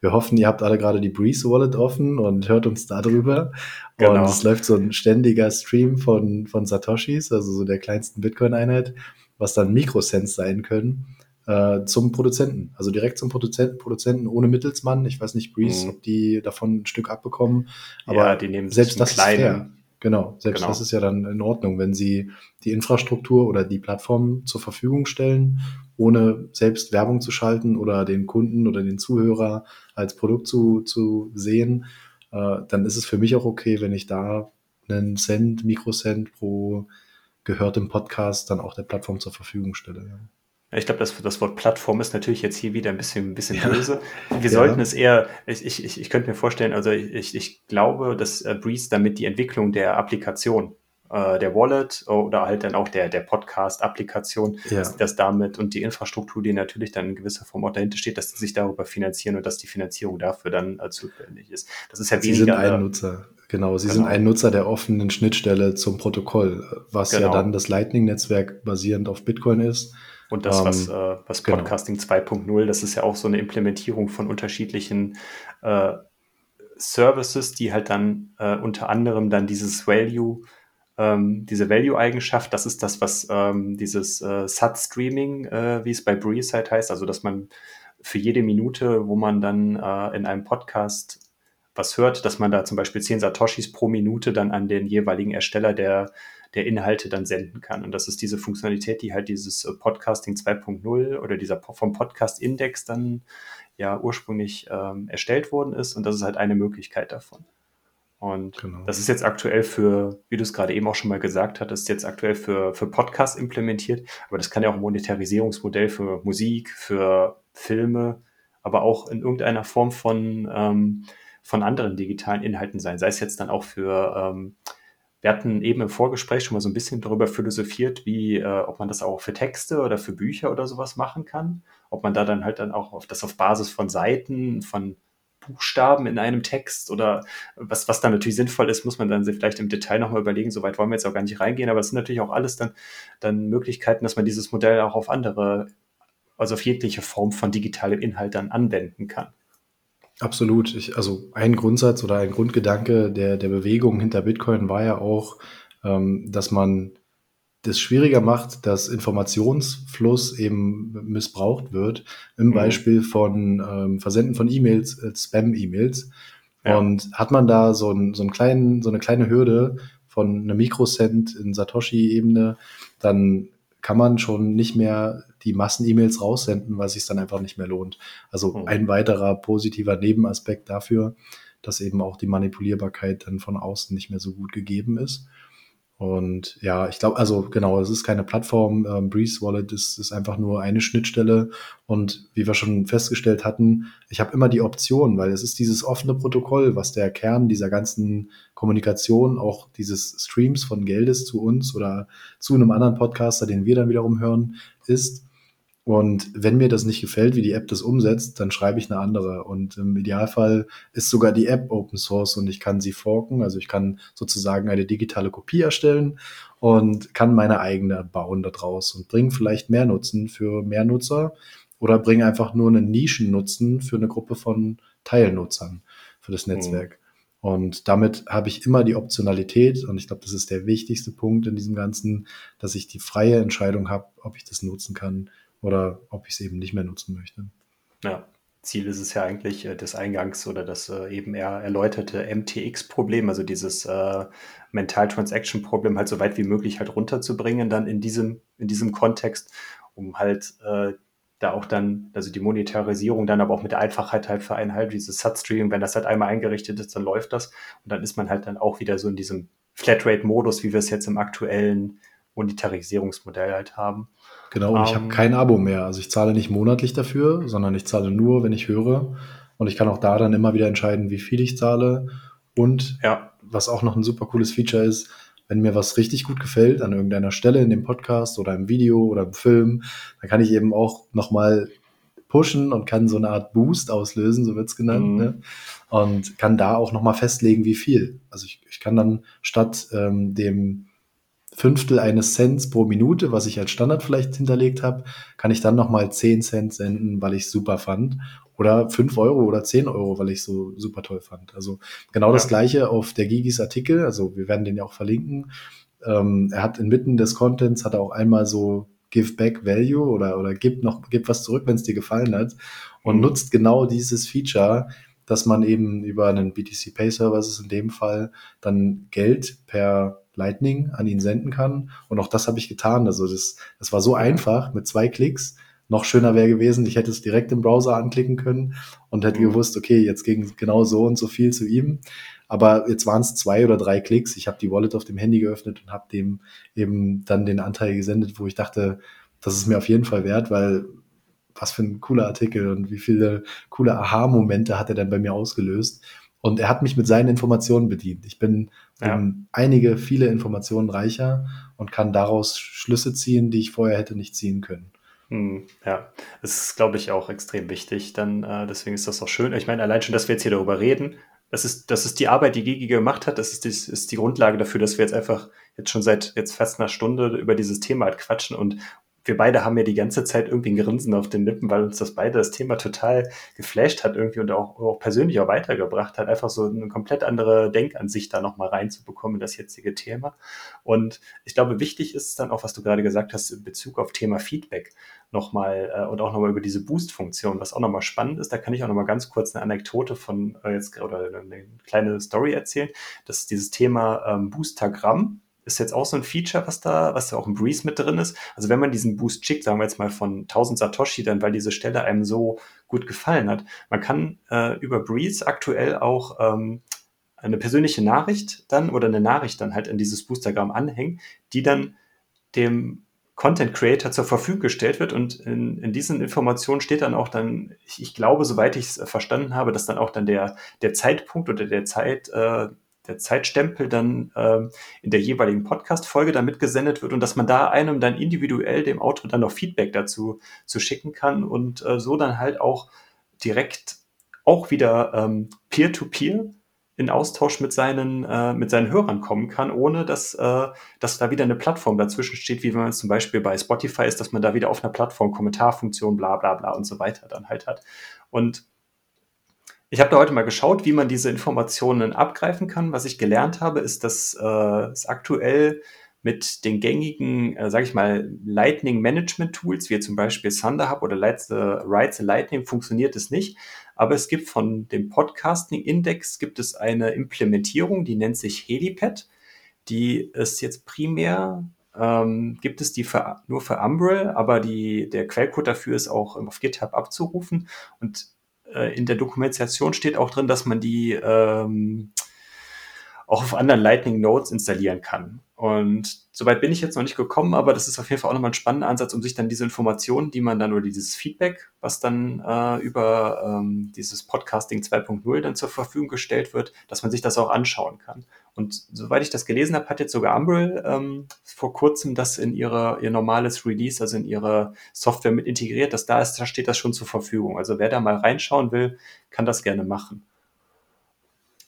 wir hoffen, ihr habt alle gerade die Breeze Wallet offen und hört uns darüber. Genau. Und es läuft so ein ständiger Stream von, von Satoshis, also so der kleinsten Bitcoin-Einheit, was dann Mikrocents sein können, äh, zum Produzenten. Also direkt zum Produzenten, Produzenten ohne Mittelsmann. Ich weiß nicht, Breeze, mhm. ob die davon ein Stück abbekommen. Aber ja, die nehmen selbst das kleinen, ist fair. Genau, selbst genau. das ist ja dann in Ordnung, wenn sie die Infrastruktur oder die Plattform zur Verfügung stellen ohne selbst Werbung zu schalten oder den Kunden oder den Zuhörer als Produkt zu, zu sehen, äh, dann ist es für mich auch okay, wenn ich da einen Cent, Mikrocent pro gehörtem Podcast dann auch der Plattform zur Verfügung stelle. Ja. Ich glaube, das, das Wort Plattform ist natürlich jetzt hier wieder ein bisschen, ein bisschen böse. Wir ja. sollten es eher, ich, ich, ich könnte mir vorstellen, also ich, ich glaube, dass äh, Breeze damit die Entwicklung der Applikation äh, der Wallet oder halt dann auch der, der Podcast-Applikation, ja. dass, dass, damit und die Infrastruktur, die natürlich dann in gewisser Form auch dahinter steht, dass sie sich darüber finanzieren und dass die Finanzierung dafür dann äh, zuständig ist. Das ist ja weniger. Sie sind ein Nutzer. Genau, Sie genau. sind ein Nutzer der offenen Schnittstelle zum Protokoll, was genau. ja dann das Lightning-Netzwerk basierend auf Bitcoin ist. Und das, was, ähm, äh, was genau. Podcasting genau. 2.0, das ist ja auch so eine Implementierung von unterschiedlichen äh, Services, die halt dann äh, unter anderem dann dieses Value ähm, diese Value-Eigenschaft, das ist das, was ähm, dieses äh, SAT-Streaming, äh, wie es bei Breeze halt heißt, also dass man für jede Minute, wo man dann äh, in einem Podcast was hört, dass man da zum Beispiel 10 Satoshis pro Minute dann an den jeweiligen Ersteller der, der Inhalte dann senden kann. Und das ist diese Funktionalität, die halt dieses äh, Podcasting 2.0 oder dieser vom Podcast-Index dann ja ursprünglich ähm, erstellt worden ist. Und das ist halt eine Möglichkeit davon. Und genau. das ist jetzt aktuell für, wie du es gerade eben auch schon mal gesagt hattest, jetzt aktuell für, für Podcasts implementiert. Aber das kann ja auch ein Monetarisierungsmodell für Musik, für Filme, aber auch in irgendeiner Form von, ähm, von anderen digitalen Inhalten sein. Sei es jetzt dann auch für, ähm, wir hatten eben im Vorgespräch schon mal so ein bisschen darüber philosophiert, wie, äh, ob man das auch für Texte oder für Bücher oder sowas machen kann. Ob man da dann halt dann auch auf das auf Basis von Seiten, von Buchstaben in einem Text oder was, was dann natürlich sinnvoll ist, muss man dann vielleicht im Detail nochmal überlegen. Soweit wollen wir jetzt auch gar nicht reingehen, aber es sind natürlich auch alles dann, dann Möglichkeiten, dass man dieses Modell auch auf andere, also auf jegliche Form von digitalem Inhalt dann anwenden kann. Absolut. Ich, also ein Grundsatz oder ein Grundgedanke der, der Bewegung hinter Bitcoin war ja auch, ähm, dass man das schwieriger macht, dass Informationsfluss eben missbraucht wird, im mhm. Beispiel von ähm, Versenden von E-Mails, äh, Spam-E-Mails. Ja. Und hat man da so, ein, so, einen kleinen, so eine kleine Hürde von einem Mikrocent in Satoshi-Ebene, dann kann man schon nicht mehr die Massen-E-Mails raussenden, weil es sich dann einfach nicht mehr lohnt. Also mhm. ein weiterer positiver Nebenaspekt dafür, dass eben auch die Manipulierbarkeit dann von außen nicht mehr so gut gegeben ist. Und ja, ich glaube, also genau, es ist keine Plattform. Ähm, Breeze Wallet ist, ist einfach nur eine Schnittstelle. Und wie wir schon festgestellt hatten, ich habe immer die Option, weil es ist dieses offene Protokoll, was der Kern dieser ganzen Kommunikation, auch dieses Streams von Geldes zu uns oder zu einem anderen Podcaster, den wir dann wiederum hören, ist. Und wenn mir das nicht gefällt, wie die App das umsetzt, dann schreibe ich eine andere. Und im Idealfall ist sogar die App Open Source und ich kann sie forken. Also ich kann sozusagen eine digitale Kopie erstellen und kann meine eigene bauen daraus und bringe vielleicht mehr Nutzen für mehr Nutzer oder bringe einfach nur einen Nischennutzen für eine Gruppe von Teilnutzern für das mhm. Netzwerk. Mhm. Und damit habe ich immer die Optionalität und ich glaube, das ist der wichtigste Punkt in diesem Ganzen, dass ich die freie Entscheidung habe, ob ich das nutzen kann oder ob ich es eben nicht mehr nutzen möchte. Ja, Ziel ist es ja eigentlich äh, des Eingangs oder das äh, eben eher erläuterte MTX-Problem, also dieses äh, Mental Transaction-Problem halt so weit wie möglich halt runterzubringen, dann in diesem, in diesem Kontext, um halt äh, da auch dann, also die Monetarisierung dann aber auch mit der Einfachheit halt vereinhalten, dieses Substreaming, wenn das halt einmal eingerichtet ist, dann läuft das und dann ist man halt dann auch wieder so in diesem Flatrate-Modus, wie wir es jetzt im aktuellen Monetarisierungsmodell halt haben. Genau, und um, ich habe ähm, kein Abo mehr. Also ich zahle nicht monatlich dafür, sondern ich zahle nur, wenn ich höre. Und ich kann auch da dann immer wieder entscheiden, wie viel ich zahle. Und ja. was auch noch ein super cooles Feature ist, wenn mir was richtig gut gefällt an irgendeiner Stelle in dem Podcast oder im Video oder im Film, dann kann ich eben auch nochmal pushen und kann so eine Art Boost auslösen, so wird's genannt. Mhm. Ne? Und kann da auch nochmal festlegen, wie viel. Also ich, ich kann dann statt ähm, dem Fünftel eines Cents pro Minute, was ich als Standard vielleicht hinterlegt habe, kann ich dann nochmal 10 Cent senden, weil ich super fand. Oder 5 Euro oder 10 Euro, weil ich so super toll fand. Also genau ja. das gleiche auf der Gigis Artikel. Also wir werden den ja auch verlinken. Ähm, er hat inmitten des Contents hat er auch einmal so Give Back Value oder, oder gib noch, gib was zurück, wenn es dir gefallen hat. Und mhm. nutzt genau dieses Feature, dass man eben über einen BTC Pay Services in dem Fall dann Geld per Lightning an ihn senden kann. Und auch das habe ich getan. Also das, das war so einfach mit zwei Klicks. Noch schöner wäre gewesen, ich hätte es direkt im Browser anklicken können und hätte mhm. gewusst, okay, jetzt ging genau so und so viel zu ihm. Aber jetzt waren es zwei oder drei Klicks. Ich habe die Wallet auf dem Handy geöffnet und habe dem eben dann den Anteil gesendet, wo ich dachte, das ist mir auf jeden Fall wert, weil was für ein cooler Artikel und wie viele coole Aha-Momente hat er dann bei mir ausgelöst. Und er hat mich mit seinen Informationen bedient. Ich bin ja. einige, viele Informationen reicher und kann daraus Schlüsse ziehen, die ich vorher hätte nicht ziehen können. Hm, ja, das ist, glaube ich, auch extrem wichtig. Dann, äh, deswegen ist das auch schön. Ich meine, allein schon, dass wir jetzt hier darüber reden, das ist, das ist die Arbeit, die Gigi gemacht hat. Das ist die, ist die Grundlage dafür, dass wir jetzt einfach jetzt schon seit jetzt fast einer Stunde über dieses Thema halt quatschen und wir beide haben ja die ganze Zeit irgendwie ein Grinsen auf den Lippen, weil uns das beide das Thema total geflasht hat irgendwie und auch, auch persönlich auch weitergebracht hat, einfach so eine komplett andere Denkansicht da nochmal reinzubekommen in das jetzige Thema. Und ich glaube, wichtig ist dann auch, was du gerade gesagt hast, in Bezug auf Thema Feedback nochmal äh, und auch nochmal über diese Boost-Funktion, was auch nochmal spannend ist, da kann ich auch nochmal ganz kurz eine Anekdote von äh, jetzt oder eine kleine Story erzählen. Das ist dieses Thema ähm, Boostagramm ist jetzt auch so ein Feature, was da, was da auch im Breeze mit drin ist. Also wenn man diesen Boost schickt, sagen wir jetzt mal von 1000 Satoshi, dann weil diese Stelle einem so gut gefallen hat, man kann äh, über Breeze aktuell auch ähm, eine persönliche Nachricht dann oder eine Nachricht dann halt in dieses Boostergramm anhängen, die dann dem Content Creator zur Verfügung gestellt wird und in, in diesen Informationen steht dann auch dann, ich, ich glaube, soweit ich es verstanden habe, dass dann auch dann der, der Zeitpunkt oder der Zeit, äh, der Zeitstempel dann ähm, in der jeweiligen Podcast-Folge dann mitgesendet wird und dass man da einem dann individuell dem Autor dann noch Feedback dazu zu schicken kann und äh, so dann halt auch direkt auch wieder ähm, peer-to-peer -peer in Austausch mit seinen, äh, mit seinen Hörern kommen kann, ohne dass, äh, dass da wieder eine Plattform dazwischen steht, wie wenn man es zum Beispiel bei Spotify ist, dass man da wieder auf einer Plattform Kommentarfunktion, bla bla bla und so weiter dann halt hat. Und ich habe da heute mal geschaut, wie man diese Informationen abgreifen kann. Was ich gelernt habe, ist, dass äh, es aktuell mit den gängigen, äh, sage ich mal, Lightning Management Tools, wie zum Beispiel Thunderhub oder Light the, Write the Lightning, funktioniert es nicht. Aber es gibt von dem Podcasting Index gibt es eine Implementierung, die nennt sich Helipad. Die ist jetzt primär ähm, gibt es die für, nur für Umbrel, aber die, der Quellcode dafür ist auch auf GitHub abzurufen. Und äh, in der Dokumentation steht auch drin, dass man die ähm, auch auf anderen Lightning Nodes installieren kann. Und soweit bin ich jetzt noch nicht gekommen, aber das ist auf jeden Fall auch nochmal ein spannender Ansatz, um sich dann diese Informationen, die man dann oder dieses Feedback, was dann äh, über ähm, dieses Podcasting 2.0 dann zur Verfügung gestellt wird, dass man sich das auch anschauen kann. Und soweit ich das gelesen habe, hat jetzt sogar Umbrel ähm, vor kurzem das in ihre, ihr normales Release, also in ihre Software mit integriert, dass da ist, da steht das schon zur Verfügung. Also wer da mal reinschauen will, kann das gerne machen.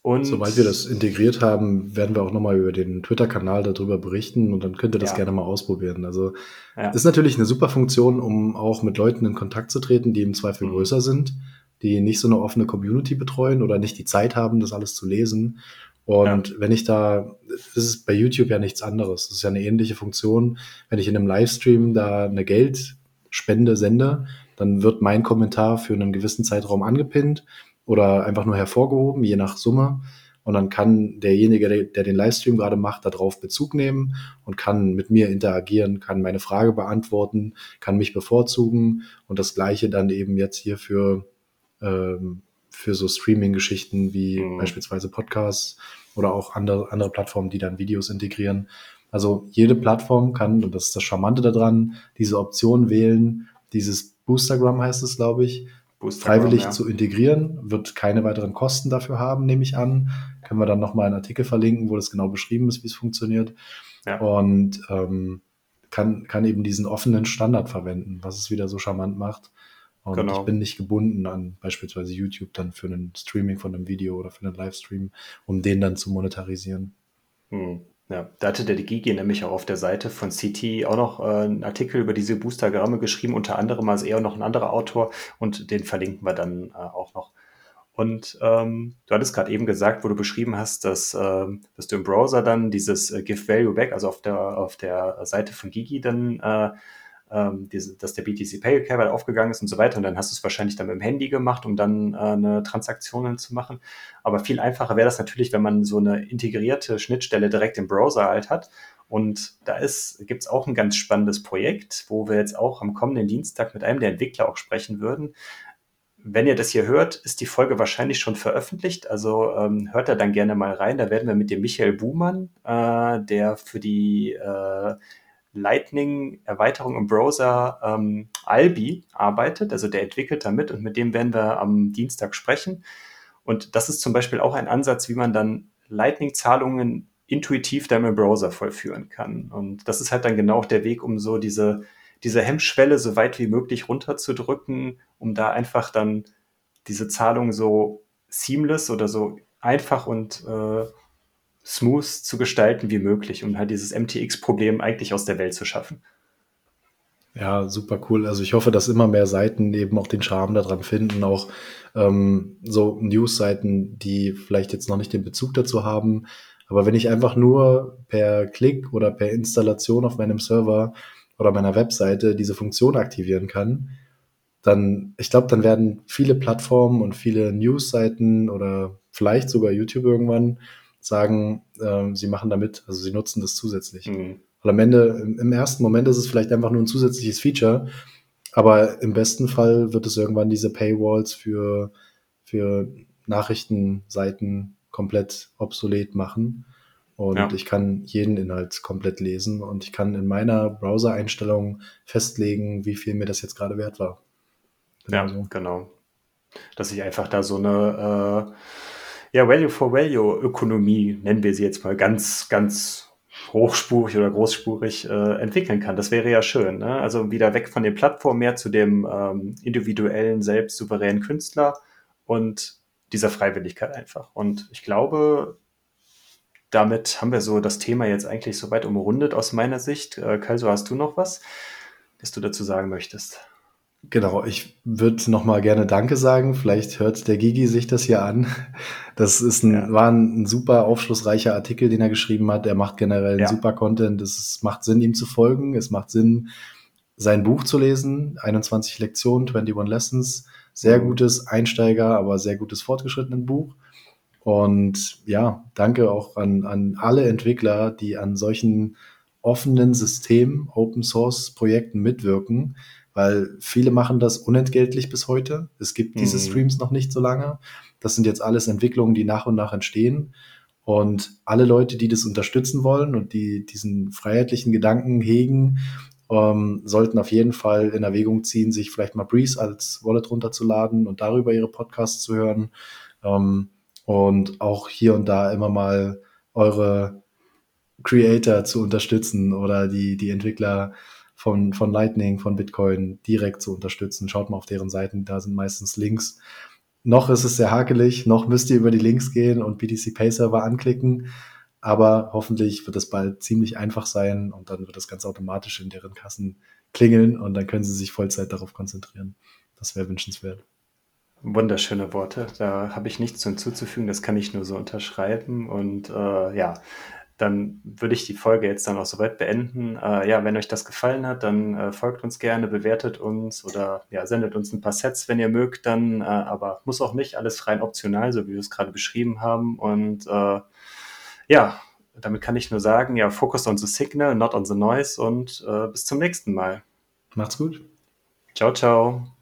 Und Sobald wir das integriert haben, werden wir auch nochmal über den Twitter-Kanal darüber berichten und dann könnt ihr das ja. gerne mal ausprobieren. Also ja. ist natürlich eine super Funktion, um auch mit Leuten in Kontakt zu treten, die im Zweifel mhm. größer sind, die nicht so eine offene Community betreuen oder nicht die Zeit haben, das alles zu lesen. Und ja. wenn ich da, das ist bei YouTube ja nichts anderes. Das ist ja eine ähnliche Funktion. Wenn ich in einem Livestream da eine Geldspende sende, dann wird mein Kommentar für einen gewissen Zeitraum angepinnt oder einfach nur hervorgehoben, je nach Summe. Und dann kann derjenige, der, den Livestream gerade macht, darauf Bezug nehmen und kann mit mir interagieren, kann meine Frage beantworten, kann mich bevorzugen und das gleiche dann eben jetzt hier für, ähm, für so Streaming-Geschichten wie mhm. beispielsweise Podcasts oder auch andere, andere Plattformen, die dann Videos integrieren. Also jede Plattform kann, und das ist das Charmante daran, diese Option wählen, dieses Boostergram heißt es, glaube ich, freiwillig ja. zu integrieren, wird keine weiteren Kosten dafür haben, nehme ich an. Können wir dann nochmal einen Artikel verlinken, wo das genau beschrieben ist, wie es funktioniert. Ja. Und ähm, kann, kann eben diesen offenen Standard verwenden, was es wieder so charmant macht. Und genau. ich bin nicht gebunden an beispielsweise YouTube dann für ein Streaming von einem Video oder für einen Livestream, um den dann zu monetarisieren. Hm. Ja, da hatte der Gigi nämlich auch auf der Seite von CT auch noch äh, einen Artikel über diese Boostergramme geschrieben, unter anderem als er noch ein anderer Autor und den verlinken wir dann äh, auch noch. Und ähm, du hattest gerade eben gesagt, wo du beschrieben hast, dass, ähm, dass du im Browser dann dieses äh, Give Value Back, also auf der, auf der Seite von Gigi dann äh, ähm, diese, dass der BTC Pay Cable aufgegangen ist und so weiter. Und dann hast du es wahrscheinlich dann mit dem Handy gemacht, um dann äh, eine Transaktion zu machen. Aber viel einfacher wäre das natürlich, wenn man so eine integrierte Schnittstelle direkt im Browser halt hat. Und da gibt es auch ein ganz spannendes Projekt, wo wir jetzt auch am kommenden Dienstag mit einem der Entwickler auch sprechen würden. Wenn ihr das hier hört, ist die Folge wahrscheinlich schon veröffentlicht. Also ähm, hört da dann gerne mal rein. Da werden wir mit dem Michael Buhmann, äh, der für die äh, Lightning-Erweiterung im Browser ähm, Albi arbeitet. Also der entwickelt damit und mit dem werden wir am Dienstag sprechen. Und das ist zum Beispiel auch ein Ansatz, wie man dann Lightning-Zahlungen intuitiv dann im Browser vollführen kann. Und das ist halt dann genau der Weg, um so diese, diese Hemmschwelle so weit wie möglich runterzudrücken, um da einfach dann diese Zahlung so seamless oder so einfach und äh, smooth zu gestalten wie möglich, um halt dieses MTX-Problem eigentlich aus der Welt zu schaffen. Ja, super cool. Also ich hoffe, dass immer mehr Seiten eben auch den Charme daran finden, auch ähm, so News-Seiten, die vielleicht jetzt noch nicht den Bezug dazu haben. Aber wenn ich einfach nur per Klick oder per Installation auf meinem Server oder meiner Webseite diese Funktion aktivieren kann, dann, ich glaube, dann werden viele Plattformen und viele News-Seiten oder vielleicht sogar YouTube irgendwann sagen, äh, sie machen damit, also sie nutzen das zusätzlich. Mhm. Weil am Ende, im, im ersten Moment ist es vielleicht einfach nur ein zusätzliches Feature, aber im besten Fall wird es irgendwann diese Paywalls für, für Nachrichtenseiten komplett obsolet machen. Und ja. ich kann jeden Inhalt komplett lesen und ich kann in meiner Browser-Einstellung festlegen, wie viel mir das jetzt gerade wert war. Genau ja, so. genau. Dass ich einfach da so eine äh, ja, Value-for-Value-Ökonomie, nennen wir sie jetzt mal ganz, ganz hochspurig oder großspurig äh, entwickeln kann. Das wäre ja schön. Ne? Also wieder weg von den Plattformen mehr zu dem ähm, individuellen, selbst souveränen Künstler und dieser Freiwilligkeit einfach. Und ich glaube, damit haben wir so das Thema jetzt eigentlich soweit umrundet aus meiner Sicht. Äh, Kalso, hast du noch was, was du dazu sagen möchtest? Genau, ich würde noch mal gerne Danke sagen. Vielleicht hört der Gigi sich das hier an. Das ist ein, ja. war ein, ein, super aufschlussreicher Artikel, den er geschrieben hat. Er macht generell ja. super Content. Es macht Sinn, ihm zu folgen. Es macht Sinn, sein Buch zu lesen. 21 Lektionen, 21 Lessons. Sehr mhm. gutes Einsteiger, aber sehr gutes fortgeschrittenen Buch. Und ja, danke auch an, an alle Entwickler, die an solchen offenen Systemen, Open Source Projekten mitwirken weil viele machen das unentgeltlich bis heute. Es gibt diese mhm. Streams noch nicht so lange. Das sind jetzt alles Entwicklungen, die nach und nach entstehen. Und alle Leute, die das unterstützen wollen und die diesen freiheitlichen Gedanken hegen, ähm, sollten auf jeden Fall in Erwägung ziehen, sich vielleicht mal Breeze als Wallet runterzuladen und darüber ihre Podcasts zu hören. Ähm, und auch hier und da immer mal eure Creator zu unterstützen oder die, die Entwickler von, von Lightning, von Bitcoin direkt zu unterstützen. Schaut mal auf deren Seiten, da sind meistens Links. Noch ist es sehr hakelig, noch müsst ihr über die Links gehen und BTC Pay Server anklicken. Aber hoffentlich wird es bald ziemlich einfach sein und dann wird das ganz automatisch in deren Kassen klingeln und dann können sie sich Vollzeit darauf konzentrieren. Das wäre wünschenswert. Wunderschöne Worte. Da habe ich nichts hinzuzufügen. Das kann ich nur so unterschreiben. Und äh, ja, dann würde ich die Folge jetzt dann auch soweit beenden. Äh, ja, wenn euch das gefallen hat, dann äh, folgt uns gerne, bewertet uns oder ja, sendet uns ein paar Sets, wenn ihr mögt, dann, äh, aber muss auch nicht, alles rein optional, so wie wir es gerade beschrieben haben. Und äh, ja, damit kann ich nur sagen, ja, focus on the signal, not on the noise und äh, bis zum nächsten Mal. Macht's gut. Ciao, ciao.